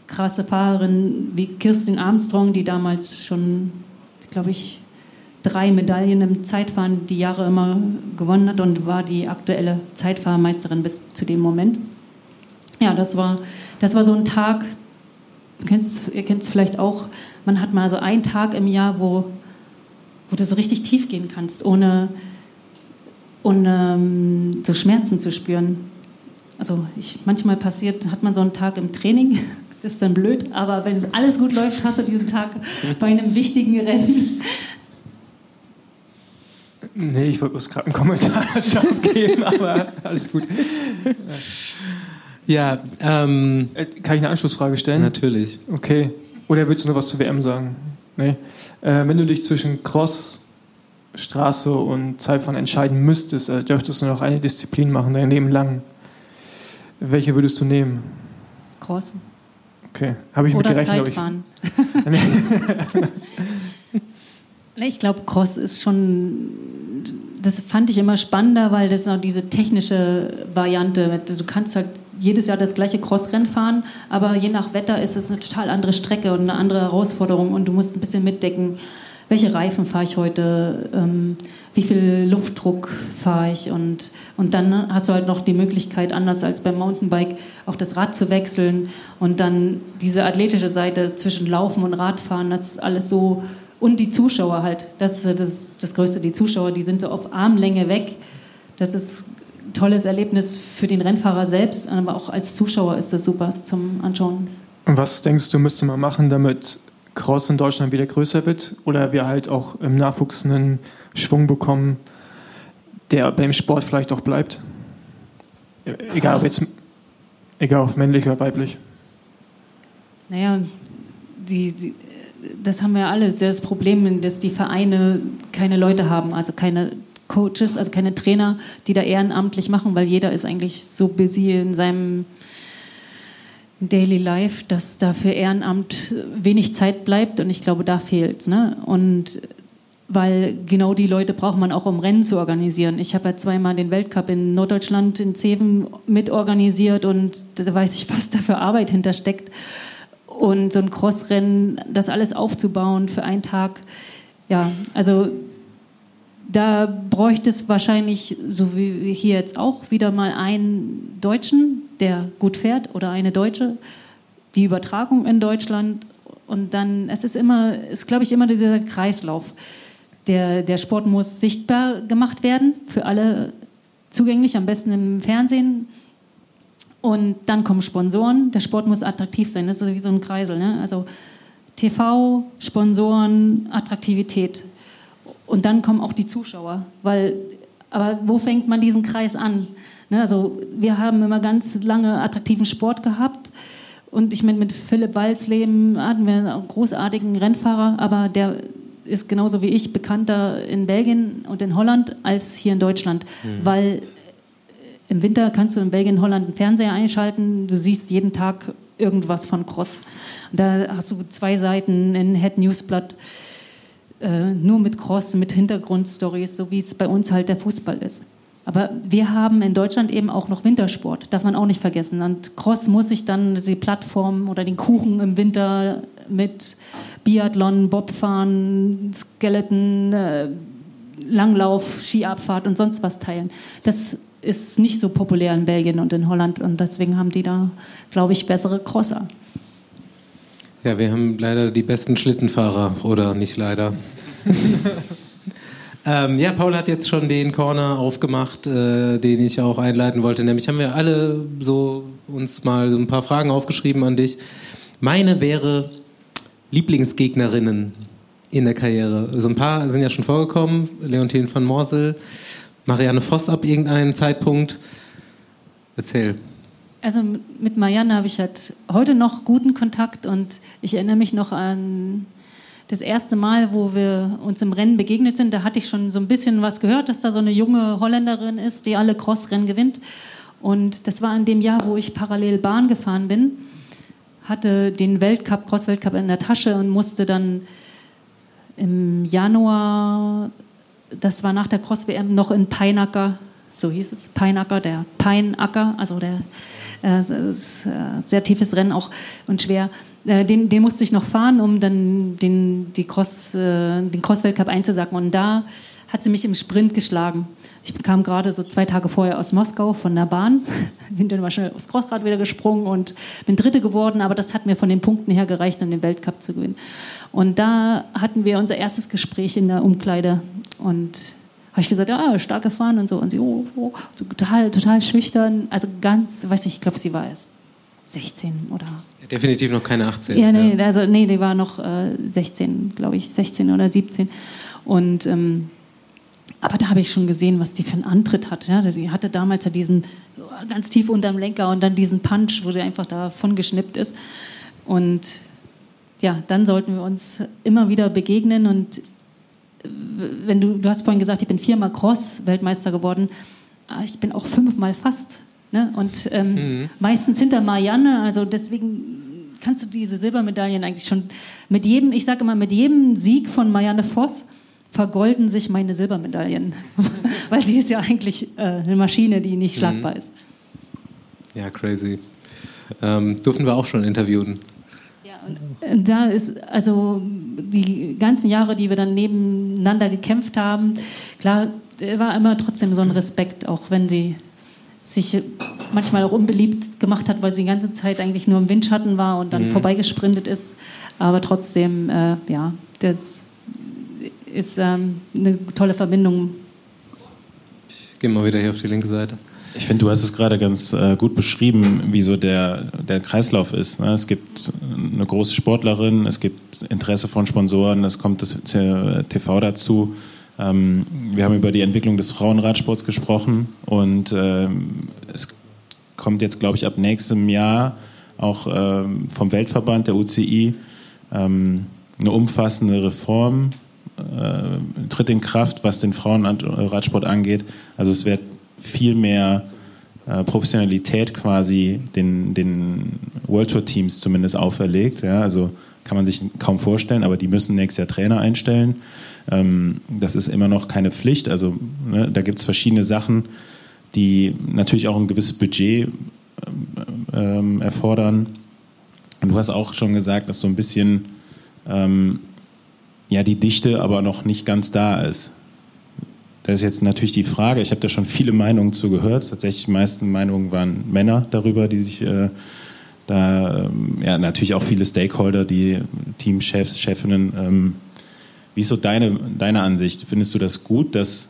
krasse Fahrerinnen wie Kirsten Armstrong, die damals schon, glaube ich, drei Medaillen im Zeitfahren die Jahre immer gewonnen hat und war die aktuelle Zeitfahrmeisterin bis zu dem Moment. Ja, das war, das war so ein Tag, ihr kennt es vielleicht auch, man hat mal so einen Tag im Jahr, wo, wo du so richtig tief gehen kannst, ohne, ohne ähm, so Schmerzen zu spüren. Also ich, manchmal passiert, hat man so einen Tag im Training, <laughs> das ist dann blöd, aber wenn es alles gut läuft, hast du diesen Tag <laughs> bei einem wichtigen Rennen. Nee, ich wollte bloß gerade einen Kommentar <laughs> dazu abgeben, aber alles gut. Ja, ähm, äh, Kann ich eine Anschlussfrage stellen? Natürlich. Okay. Oder willst du noch was zur WM sagen? Nee. Äh, wenn du dich zwischen Cross, Straße und Zeitfahren entscheiden müsstest, äh, dürftest du noch eine Disziplin machen, dein Leben lang. Welche würdest du nehmen? Cross. Okay. Habe ich Oder mit gerechnet, Zeitfahren. <laughs> <laughs> ich glaube, Cross ist schon das fand ich immer spannender, weil das noch diese technische Variante, du kannst halt jedes Jahr das gleiche Crossrennen fahren, aber je nach Wetter ist es eine total andere Strecke und eine andere Herausforderung und du musst ein bisschen mitdecken, welche Reifen fahre ich heute, ähm, wie viel Luftdruck fahre ich und, und dann hast du halt noch die Möglichkeit, anders als beim Mountainbike, auch das Rad zu wechseln und dann diese athletische Seite zwischen Laufen und Radfahren, das ist alles so und die Zuschauer halt, das ist das, das Größte, die Zuschauer, die sind so auf Armlänge weg, das ist tolles Erlebnis für den Rennfahrer selbst, aber auch als Zuschauer ist das super zum Anschauen. Und was denkst du, müsste man machen, damit Cross in Deutschland wieder größer wird oder wir halt auch im Nachwuchs einen Schwung bekommen, der beim Sport vielleicht auch bleibt? Egal ob jetzt, egal ob männlich oder weiblich. Naja, die, die, das haben wir alle, das Problem, dass die Vereine keine Leute haben, also keine Coaches, also keine Trainer, die da ehrenamtlich machen, weil jeder ist eigentlich so busy in seinem Daily Life, dass da für Ehrenamt wenig Zeit bleibt und ich glaube, da fehlt es. Ne? Und weil genau die Leute braucht man auch, um Rennen zu organisieren. Ich habe ja zweimal den Weltcup in Norddeutschland in Zeven mitorganisiert und da weiß ich, was da für Arbeit hintersteckt. Und so ein Crossrennen, das alles aufzubauen für einen Tag, ja, also da bräuchte es wahrscheinlich, so wie hier jetzt auch, wieder mal einen Deutschen, der gut fährt oder eine Deutsche, die Übertragung in Deutschland und dann, es ist immer, ist glaube ich immer dieser Kreislauf. Der, der Sport muss sichtbar gemacht werden, für alle zugänglich, am besten im Fernsehen. Und dann kommen Sponsoren. Der Sport muss attraktiv sein. Das ist wie so ein Kreisel. Ne? Also TV, Sponsoren, Attraktivität. Und dann kommen auch die Zuschauer. Weil, aber wo fängt man diesen Kreis an? Ne, also wir haben immer ganz lange attraktiven Sport gehabt. Und ich meine, mit Philipp Walzleben hatten wir einen großartigen Rennfahrer, aber der ist genauso wie ich bekannter in Belgien und in Holland als hier in Deutschland. Mhm. Weil im Winter kannst du in Belgien, Holland einen Fernseher einschalten, du siehst jeden Tag irgendwas von Cross. Da hast du zwei Seiten in Head Newsblatt äh, nur mit Cross, mit Hintergrundstories, so wie es bei uns halt der Fußball ist. Aber wir haben in Deutschland eben auch noch Wintersport, darf man auch nicht vergessen. Und Cross muss sich dann die Plattform oder den Kuchen im Winter mit Biathlon, Bobfahren, Skeleton, äh, Langlauf, Skiabfahrt und sonst was teilen. Das ist nicht so populär in Belgien und in Holland und deswegen haben die da, glaube ich, bessere Crosser. Ja, wir haben leider die besten Schlittenfahrer, oder nicht leider. <laughs> Ähm, ja, Paul hat jetzt schon den Corner aufgemacht, äh, den ich auch einleiten wollte. Nämlich haben wir alle so uns mal so ein paar Fragen aufgeschrieben an dich. Meine wäre Lieblingsgegnerinnen in der Karriere. So ein paar sind ja schon vorgekommen. Leontine van Morsel, Marianne Voss ab irgendeinem Zeitpunkt. Erzähl. Also mit Marianne habe ich halt heute noch guten Kontakt und ich erinnere mich noch an das erste Mal, wo wir uns im Rennen begegnet sind, da hatte ich schon so ein bisschen was gehört, dass da so eine junge Holländerin ist, die alle Crossrennen gewinnt. Und das war in dem Jahr, wo ich parallel Bahn gefahren bin, hatte den Weltcup, Cross-Weltcup in der Tasche und musste dann im Januar, das war nach der Cross-WM, noch in Peinacker, so hieß es, Peinacker, der Peinacker, also der sehr tiefes Rennen auch und schwer. Äh, den, den, musste ich noch fahren, um dann den, die Cross, äh, den Cross-Weltcup einzusacken. Und da hat sie mich im Sprint geschlagen. Ich kam gerade so zwei Tage vorher aus Moskau von der Bahn, <laughs> bin dann mal schnell aufs Crossrad wieder gesprungen und bin Dritte geworden, aber das hat mir von den Punkten her gereicht, um den Weltcup zu gewinnen. Und da hatten wir unser erstes Gespräch in der Umkleide und habe ich gesagt, ja, stark gefahren und so. Und sie, oh, oh, so total, total schüchtern. Also ganz, weiß ich, ich glaube, sie war erst 16 oder. Definitiv noch keine 18. Ja, nee, ja. also nee, die war noch äh, 16, glaube ich, 16 oder 17. Und ähm, aber da habe ich schon gesehen, was die für einen Antritt hat. Ja? Sie hatte damals ja diesen ganz tief unterm Lenker und dann diesen Punch, wo sie einfach davon geschnippt ist. Und ja, dann sollten wir uns immer wieder begegnen und wenn du, du hast vorhin gesagt, ich bin viermal Cross-Weltmeister geworden, ah, ich bin auch fünfmal fast. Ne? Und ähm, mhm. meistens hinter Marianne, also deswegen kannst du diese Silbermedaillen eigentlich schon mit jedem, ich sage immer, mit jedem Sieg von Marianne Voss vergolden sich meine Silbermedaillen. <laughs> Weil sie ist ja eigentlich äh, eine Maschine, die nicht mhm. schlagbar mhm. ist. Ja, crazy. Ähm, durften wir auch schon interviewen. Da ist also die ganzen Jahre, die wir dann nebeneinander gekämpft haben, klar, war immer trotzdem so ein Respekt, auch wenn sie sich manchmal auch unbeliebt gemacht hat, weil sie die ganze Zeit eigentlich nur im Windschatten war und dann mhm. vorbeigesprintet ist. Aber trotzdem, äh, ja, das ist ähm, eine tolle Verbindung. Ich gehe mal wieder hier auf die linke Seite. Ich finde, du hast es gerade ganz äh, gut beschrieben, wie so der, der Kreislauf ist. Ne? Es gibt eine große Sportlerin, es gibt Interesse von Sponsoren, es kommt das TV dazu. Ähm, wir haben über die Entwicklung des Frauenradsports gesprochen und ähm, es kommt jetzt, glaube ich, ab nächstem Jahr auch ähm, vom Weltverband der UCI ähm, eine umfassende Reform äh, tritt in Kraft, was den Frauenradsport angeht. Also es wird viel mehr äh, Professionalität quasi den, den World Tour Teams zumindest auferlegt. Ja? Also kann man sich kaum vorstellen, aber die müssen nächstes Jahr Trainer einstellen. Ähm, das ist immer noch keine Pflicht. Also ne, da gibt es verschiedene Sachen, die natürlich auch ein gewisses Budget ähm, erfordern. Und du hast auch schon gesagt, dass so ein bisschen ähm, ja die Dichte aber noch nicht ganz da ist. Das ist jetzt natürlich die Frage, ich habe da schon viele Meinungen zu gehört. Tatsächlich die meisten Meinungen waren Männer darüber, die sich äh, da, ähm, ja, natürlich auch viele Stakeholder, die Teamchefs, Chefinnen. Ähm, wie ist so deine, deine Ansicht? Findest du das gut, dass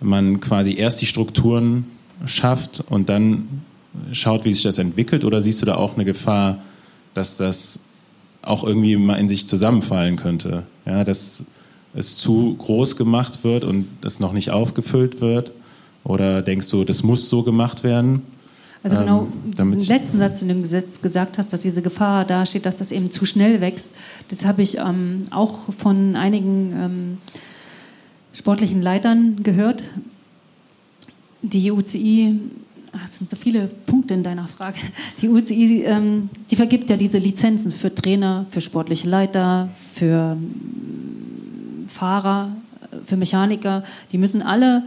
man quasi erst die Strukturen schafft und dann schaut, wie sich das entwickelt? Oder siehst du da auch eine Gefahr, dass das auch irgendwie mal in sich zusammenfallen könnte? Ja, dass es zu groß gemacht wird und es noch nicht aufgefüllt wird? Oder denkst du, das muss so gemacht werden? Also genau ähm, diesen letzten Satz, den du Gesetz gesagt hast, dass diese Gefahr dasteht, dass das eben zu schnell wächst, das habe ich ähm, auch von einigen ähm, sportlichen Leitern gehört. Die UCI, ach, es sind so viele Punkte in deiner Frage, die UCI, ähm, die vergibt ja diese Lizenzen für Trainer, für sportliche Leiter, für Fahrer, für Mechaniker, die müssen alle,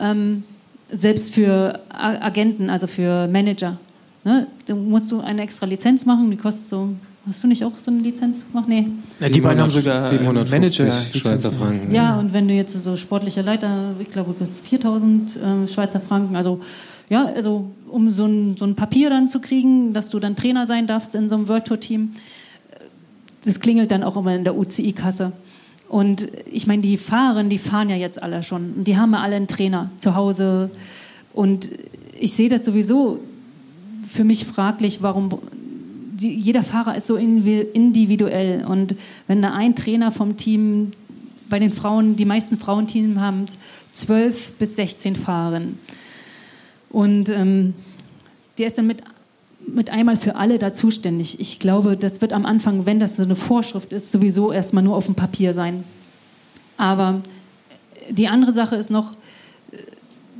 ähm, selbst für Agenten, also für Manager, ne, da musst du eine extra Lizenz machen, die kostet so Hast du nicht auch so eine Lizenz gemacht? Nee. Ja, die beiden haben sogar 750 Manager Schweizer Franken. Ja, und wenn du jetzt so sportlicher Leiter, ich glaube, du kostet 4000 äh, Schweizer Franken. Also, ja, also um so ein, so ein Papier dann zu kriegen, dass du dann Trainer sein darfst in so einem World Tour Team, das klingelt dann auch immer in der UCI-Kasse. Und ich meine, die Fahrerinnen, die fahren ja jetzt alle schon. Die haben ja alle einen Trainer zu Hause. Und ich sehe das sowieso für mich fraglich, warum die, jeder Fahrer ist so individuell. Und wenn da ein Trainer vom Team, bei den Frauen, die meisten Frauenteams haben zwölf bis 16 Fahrerinnen. Und ähm, der ist dann mit mit einmal für alle da zuständig. Ich glaube, das wird am Anfang, wenn das so eine Vorschrift ist, sowieso erstmal nur auf dem Papier sein. Aber die andere Sache ist noch äh,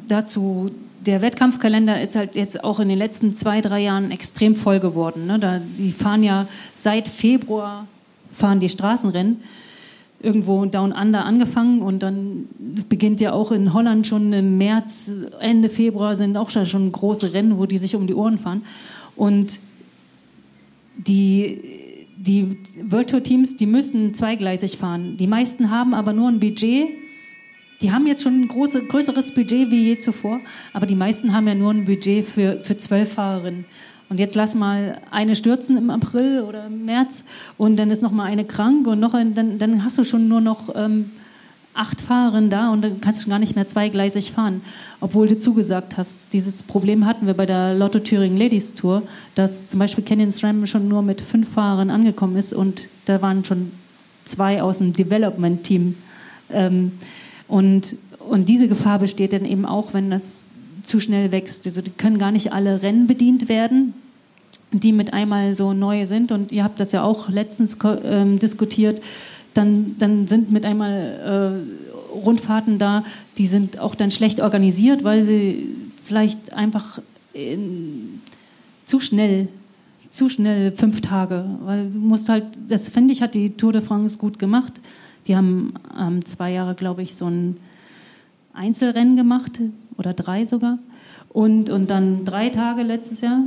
dazu, der Wettkampfkalender ist halt jetzt auch in den letzten zwei, drei Jahren extrem voll geworden. Ne? Da, die fahren ja seit Februar fahren die Straßenrennen irgendwo Down Under angefangen und dann beginnt ja auch in Holland schon im März, Ende Februar sind auch schon große Rennen, wo die sich um die Ohren fahren. Und die, die World Tour Teams, die müssen zweigleisig fahren. Die meisten haben aber nur ein Budget. Die haben jetzt schon ein große, größeres Budget wie je zuvor, aber die meisten haben ja nur ein Budget für, für zwölf Fahrerinnen. Und jetzt lass mal eine stürzen im April oder im März und dann ist noch mal eine krank und noch ein, dann, dann hast du schon nur noch ähm, acht Fahrerinnen da und dann kannst du gar nicht mehr zweigleisig fahren, obwohl du zugesagt hast. Dieses Problem hatten wir bei der Lotto Thüringen Ladies Tour, dass zum Beispiel Canyon SRAM schon nur mit fünf Fahrern angekommen ist und da waren schon zwei aus dem Development Team. Ähm, und, und diese Gefahr besteht dann eben auch, wenn das zu schnell wächst. Also die können gar nicht alle Rennen bedient werden, die mit einmal so neu sind. Und ihr habt das ja auch letztens ähm, diskutiert dann, dann sind mit einmal äh, Rundfahrten da, die sind auch dann schlecht organisiert, weil sie vielleicht einfach in, zu schnell, zu schnell fünf Tage, weil du musst halt, das finde ich, hat die Tour de France gut gemacht. Die haben ähm, zwei Jahre, glaube ich, so ein Einzelrennen gemacht oder drei sogar. Und, und dann drei Tage letztes Jahr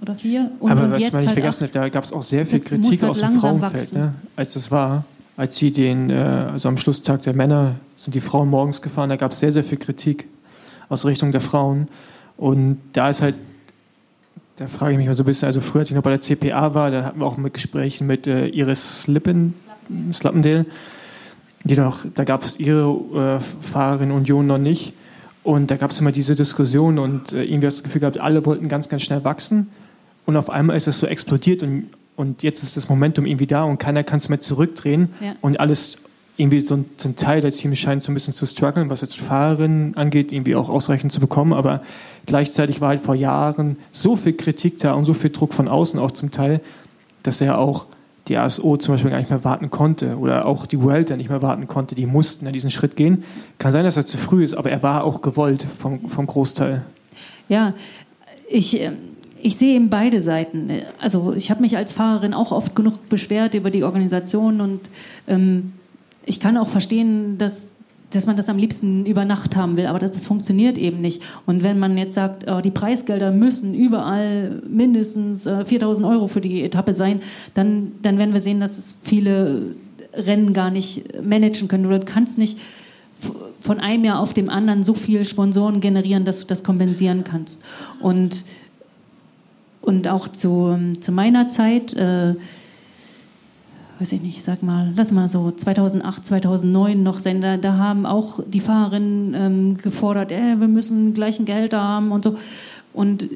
oder vier. Und, Aber und was man nicht halt vergessen hat, da gab es auch sehr viel Kritik halt aus dem Frauenfeld, ne, als es war als sie den, äh, also am Schlusstag der Männer sind die Frauen morgens gefahren, da gab es sehr, sehr viel Kritik aus Richtung der Frauen. Und da ist halt, da frage ich mich mal so ein bisschen, also früher, als ich noch bei der CPA war, da hatten wir auch mit Gesprächen mit äh, Iris Slippen, Slappendale, die noch, da gab es ihre äh, Fahrerin Union noch nicht. Und da gab es immer diese Diskussion und äh, irgendwie das Gefühl gehabt, alle wollten ganz, ganz schnell wachsen. Und auf einmal ist das so explodiert und und jetzt ist das Momentum irgendwie da und keiner kann es mehr zurückdrehen ja. und alles irgendwie so ein, so ein, Teil der Teams scheint so ein bisschen zu strugglen, was jetzt Fahrerinnen angeht, irgendwie auch ausreichend zu bekommen, aber gleichzeitig war halt vor Jahren so viel Kritik da und so viel Druck von außen auch zum Teil, dass er auch die ASO zum Beispiel gar nicht mehr warten konnte oder auch die World nicht mehr warten konnte, die mussten an diesen Schritt gehen. Kann sein, dass er zu früh ist, aber er war auch gewollt vom, vom Großteil. Ja, ich... Ich sehe eben beide Seiten. Also ich habe mich als Fahrerin auch oft genug beschwert über die Organisation und ähm, ich kann auch verstehen, dass, dass man das am liebsten über Nacht haben will, aber das, das funktioniert eben nicht. Und wenn man jetzt sagt, oh, die Preisgelder müssen überall mindestens äh, 4000 Euro für die Etappe sein, dann, dann werden wir sehen, dass es viele Rennen gar nicht managen können. Du kannst nicht von einem Jahr auf dem anderen so viele Sponsoren generieren, dass du das kompensieren kannst. Und und auch zu, zu meiner Zeit, äh, weiß ich nicht, sag mal, lass mal so 2008, 2009 noch Sender, da haben auch die Fahrerinnen ähm, gefordert, äh, wir müssen gleichen Gehälter haben und so und,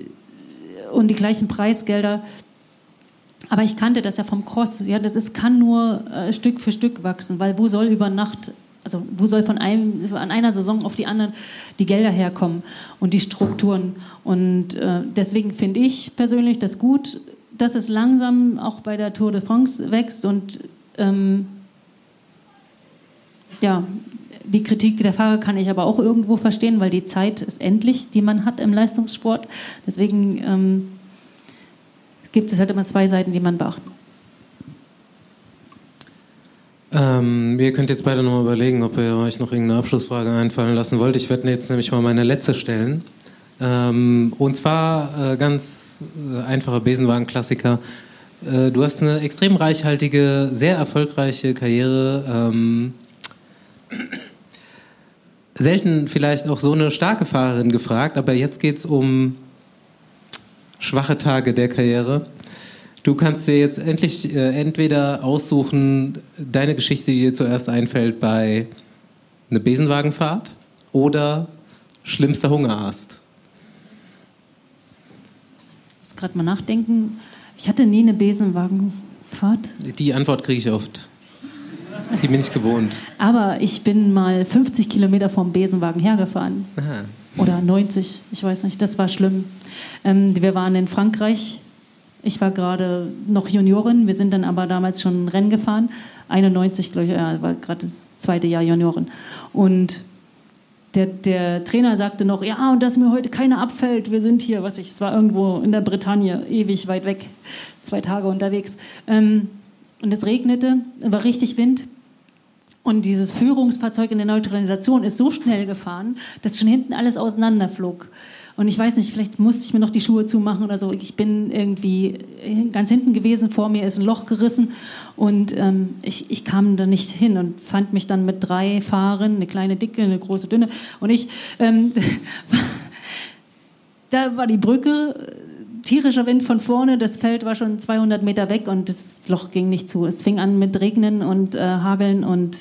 und die gleichen Preisgelder. Aber ich kannte das ja vom Cross. Ja, das ist, kann nur äh, Stück für Stück wachsen, weil wo soll über Nacht also wo soll von einem, an einer Saison auf die andere die Gelder herkommen und die Strukturen? Und äh, deswegen finde ich persönlich das gut, dass es langsam auch bei der Tour de France wächst und ähm, ja, die Kritik der Fahrer kann ich aber auch irgendwo verstehen, weil die Zeit ist endlich, die man hat im Leistungssport. Deswegen ähm, gibt es halt immer zwei Seiten, die man beachten muss. Ähm, ihr könnt jetzt beide nochmal überlegen, ob ihr euch noch irgendeine Abschlussfrage einfallen lassen wollt. Ich werde jetzt nämlich mal meine letzte stellen. Ähm, und zwar äh, ganz äh, einfacher Besenwagen-Klassiker. Äh, du hast eine extrem reichhaltige, sehr erfolgreiche Karriere. Ähm, selten vielleicht auch so eine starke Fahrerin gefragt, aber jetzt geht es um schwache Tage der Karriere. Du kannst dir jetzt endlich äh, entweder aussuchen, deine Geschichte, die dir zuerst einfällt, bei einer Besenwagenfahrt oder schlimmster Hungerast. Ich muss gerade mal nachdenken. Ich hatte nie eine Besenwagenfahrt. Die Antwort kriege ich oft. Die bin ich gewohnt. Aber ich bin mal 50 Kilometer vom Besenwagen hergefahren. Aha. Oder 90, ich weiß nicht. Das war schlimm. Ähm, wir waren in Frankreich. Ich war gerade noch Juniorin. Wir sind dann aber damals schon Rennen gefahren. 91, glaube ich, war gerade das zweite Jahr Juniorin. Und der, der, Trainer sagte noch, ja, und dass mir heute keiner abfällt, wir sind hier, was ich, es war irgendwo in der Bretagne, ewig weit weg, zwei Tage unterwegs. Ähm, und es regnete, war richtig Wind. Und dieses Führungsfahrzeug in der Neutralisation ist so schnell gefahren, dass schon hinten alles auseinanderflog. Und ich weiß nicht, vielleicht musste ich mir noch die Schuhe zumachen oder so. Ich bin irgendwie ganz hinten gewesen, vor mir ist ein Loch gerissen und ähm, ich, ich kam da nicht hin und fand mich dann mit drei Fahrern, eine kleine Dicke, eine große Dünne. Und ich, ähm, <laughs> da war die Brücke, tierischer Wind von vorne, das Feld war schon 200 Meter weg und das Loch ging nicht zu. Es fing an mit Regnen und äh, Hageln und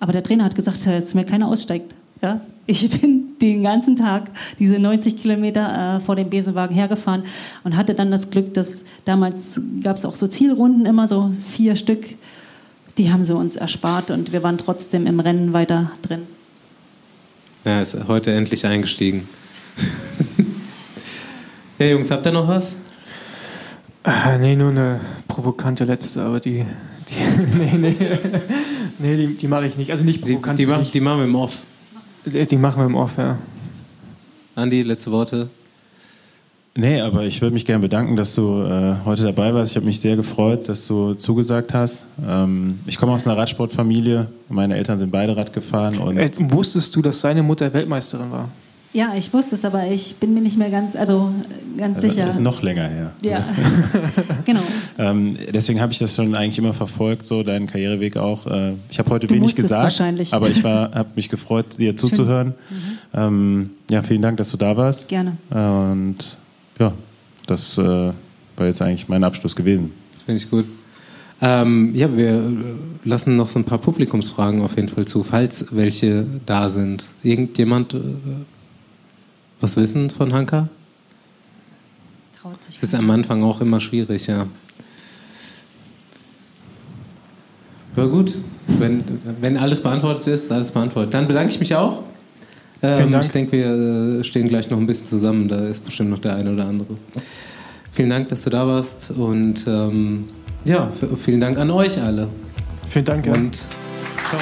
aber der Trainer hat gesagt, dass mir keiner aussteigt. Ja? Ich bin den ganzen Tag diese 90 Kilometer äh, vor dem Besenwagen hergefahren und hatte dann das Glück, dass damals gab es auch so Zielrunden, immer so vier Stück. Die haben sie uns erspart und wir waren trotzdem im Rennen weiter drin. Ja, ist heute endlich eingestiegen. <laughs> ja, Jungs, habt ihr noch was? Äh, nee, nur eine provokante letzte, aber die. die <laughs> nee, nee. nee, die, die mache ich nicht. Also nicht provokant. Die, die, die, die machen wir im Off. Die machen wir im Off, ja. Andi, letzte Worte. Nee, aber ich würde mich gerne bedanken, dass du äh, heute dabei warst. Ich habe mich sehr gefreut, dass du zugesagt hast. Ähm, ich komme aus einer Radsportfamilie. Meine Eltern sind beide Rad gefahren. Und äh, wusstest du, dass seine Mutter Weltmeisterin war? Ja, ich wusste es, aber ich bin mir nicht mehr ganz, also ganz also, sicher. Das ist noch länger her. Ja, <laughs> genau. ähm, deswegen habe ich das schon eigentlich immer verfolgt, so deinen Karriereweg auch. Äh, ich habe heute du wenig gesagt, wahrscheinlich. aber ich habe mich gefreut, dir zuzuhören. Mhm. Ähm, ja, vielen Dank, dass du da warst. Gerne. Und ja, das äh, war jetzt eigentlich mein Abschluss gewesen. Das finde ich gut. Ähm, ja, wir lassen noch so ein paar Publikumsfragen auf jeden Fall zu, falls welche da sind. Irgendjemand äh, was wissen von Hanka? Traut sich. Das ist am Anfang auch immer schwierig, ja. Aber gut, wenn, wenn alles beantwortet ist, alles beantwortet. Dann bedanke ich mich auch. Ähm, ich denke, wir äh, stehen gleich noch ein bisschen zusammen. Da ist bestimmt noch der eine oder andere. Vielen Dank, dass du da warst. Und ähm, ja, vielen Dank an euch alle. Vielen Dank. Ja. Und ciao.